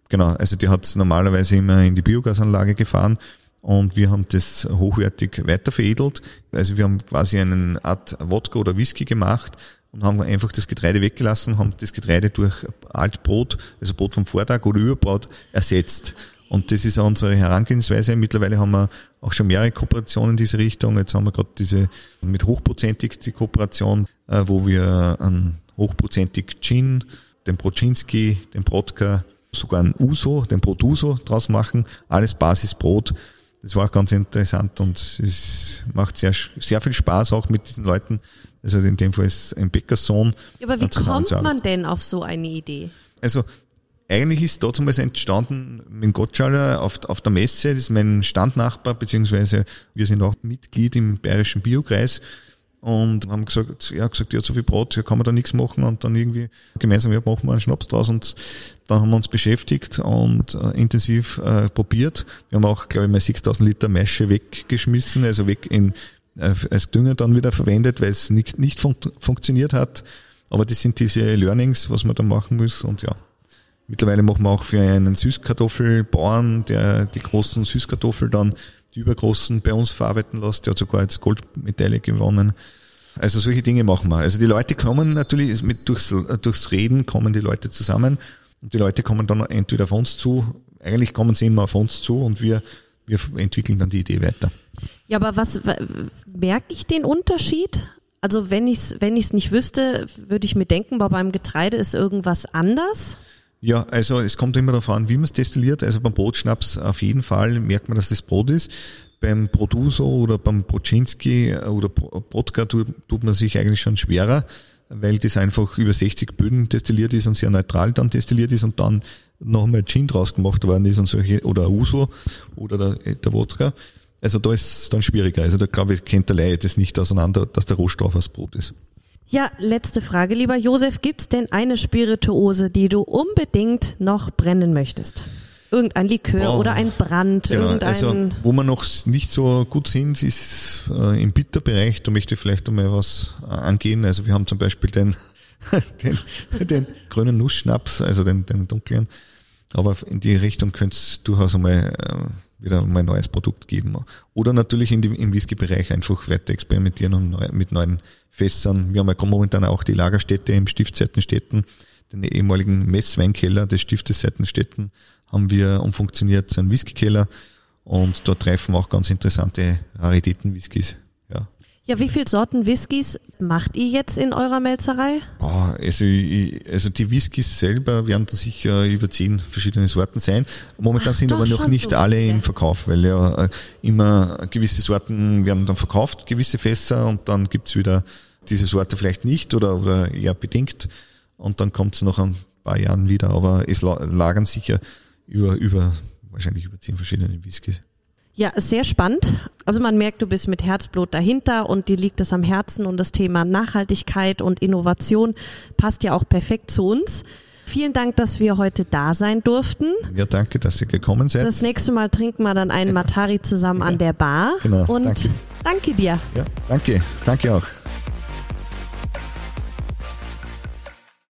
[SPEAKER 4] Genau, also die hat normalerweise immer in die Biogasanlage gefahren und wir haben das hochwertig weiter veredelt. Also wir haben quasi einen Art Wodka oder Whisky gemacht und haben einfach das Getreide weggelassen, haben das Getreide durch Altbrot, also Brot vom Vortag oder Überbrot ersetzt. Und das ist unsere Herangehensweise. Mittlerweile haben wir auch schon mehrere Kooperationen in diese Richtung. Jetzt haben wir gerade diese mit hochprozentig die Kooperation, äh, wo wir einen hochprozentig Gin, den Broczynski, den Brodka, sogar ein Uso, den Brot Uso draus machen. Alles Basisbrot. Das war auch ganz interessant und es macht sehr, sehr viel Spaß auch mit diesen Leuten also in dem Fall ist ein Bäckersohn.
[SPEAKER 2] Ja, aber wie kommt man denn auf so eine Idee?
[SPEAKER 4] Also eigentlich ist damals entstanden mit Gottschaller auf, auf der Messe, das ist mein Standnachbar, beziehungsweise wir sind auch Mitglied im Bayerischen Biokreis und haben gesagt, ja, gesagt, ja, so viel Brot, ja, kann man da nichts machen und dann irgendwie gemeinsam, ja, machen wir einen Schnaps draus und dann haben wir uns beschäftigt und äh, intensiv äh, probiert. Wir haben auch, glaube ich, mal 6000 Liter Maische weggeschmissen, also weg in als Dünger dann wieder verwendet, weil es nicht, nicht fun funktioniert hat. Aber das sind diese Learnings, was man da machen muss und ja. Mittlerweile machen wir auch für einen Süßkartoffelbauern, der die großen Süßkartoffel dann die übergroßen bei uns verarbeiten lässt. Der hat sogar jetzt Goldmedaille gewonnen. Also solche Dinge machen wir. Also die Leute kommen natürlich mit durchs, durchs Reden kommen die Leute zusammen und die Leute kommen dann entweder auf uns zu. Eigentlich kommen sie immer auf uns zu und wir, wir entwickeln dann die Idee weiter.
[SPEAKER 2] Ja, aber was merke ich den Unterschied? Also wenn ich es wenn ich's nicht wüsste, würde ich mir denken, aber beim Getreide ist irgendwas anders.
[SPEAKER 4] Ja, also es kommt immer darauf an, wie man es destilliert. Also beim Brotschnaps auf jeden Fall merkt man, dass das Brot ist. Beim Produso oder beim Broczynski oder Brodka tut, man sich eigentlich schon schwerer, weil das einfach über 60 Böden destilliert ist und sehr neutral dann destilliert ist und dann noch einmal Gin draus gemacht worden ist und solche, oder Uso oder der, der Wodka. Also da ist es dann schwieriger. Also da glaube ich, kennt der Laie das nicht auseinander, dass der Rohstoff aus Brot ist.
[SPEAKER 2] Ja, letzte Frage, lieber Josef. Gibt's denn eine Spirituose, die du unbedingt noch brennen möchtest? Irgendein Likör oh, oder ein Brand, genau, irgendein... Also,
[SPEAKER 4] wo wir noch nicht so gut sind, ist äh, im Bitterbereich. Da möchte ich vielleicht einmal was äh, angehen. Also wir haben zum Beispiel den, <laughs> den, den grünen Nussschnaps, also den, den dunklen. Aber in die Richtung könnte es durchaus einmal... Äh, wieder mal ein neues Produkt geben. Oder natürlich in die, im Whisky-Bereich einfach weiter experimentieren und neu, mit neuen Fässern. Wir haben ja momentan auch die Lagerstätte im Stift Seitenstetten, den ehemaligen Messweinkeller des Stiftes Seitenstetten haben wir umfunktioniert zu einem Whiskykeller und dort treffen auch ganz interessante Raritäten-Whiskys
[SPEAKER 2] ja, wie viele Sorten Whiskys macht ihr jetzt in eurer Melzerei?
[SPEAKER 4] Boah, also, also die Whiskys selber werden sicher über zehn verschiedene Sorten sein. Momentan Ach, sind aber noch nicht so alle im Verkauf, weil ja äh, immer gewisse Sorten werden dann verkauft, gewisse Fässer und dann gibt's wieder diese Sorte vielleicht nicht oder, oder eher bedingt und dann kommt's noch ein paar Jahren wieder, aber es lagern sicher über, über wahrscheinlich über zehn verschiedene Whiskys.
[SPEAKER 2] Ja, sehr spannend. Also man merkt, du bist mit Herzblut dahinter und dir liegt es am Herzen und das Thema Nachhaltigkeit und Innovation passt ja auch perfekt zu uns. Vielen Dank, dass wir heute da sein durften.
[SPEAKER 4] Ja, danke, dass ihr gekommen seid.
[SPEAKER 2] Das nächste Mal trinken wir dann einen Matari zusammen ja. an der Bar.
[SPEAKER 4] Genau.
[SPEAKER 2] Und danke, danke dir.
[SPEAKER 4] Ja, danke. Danke auch.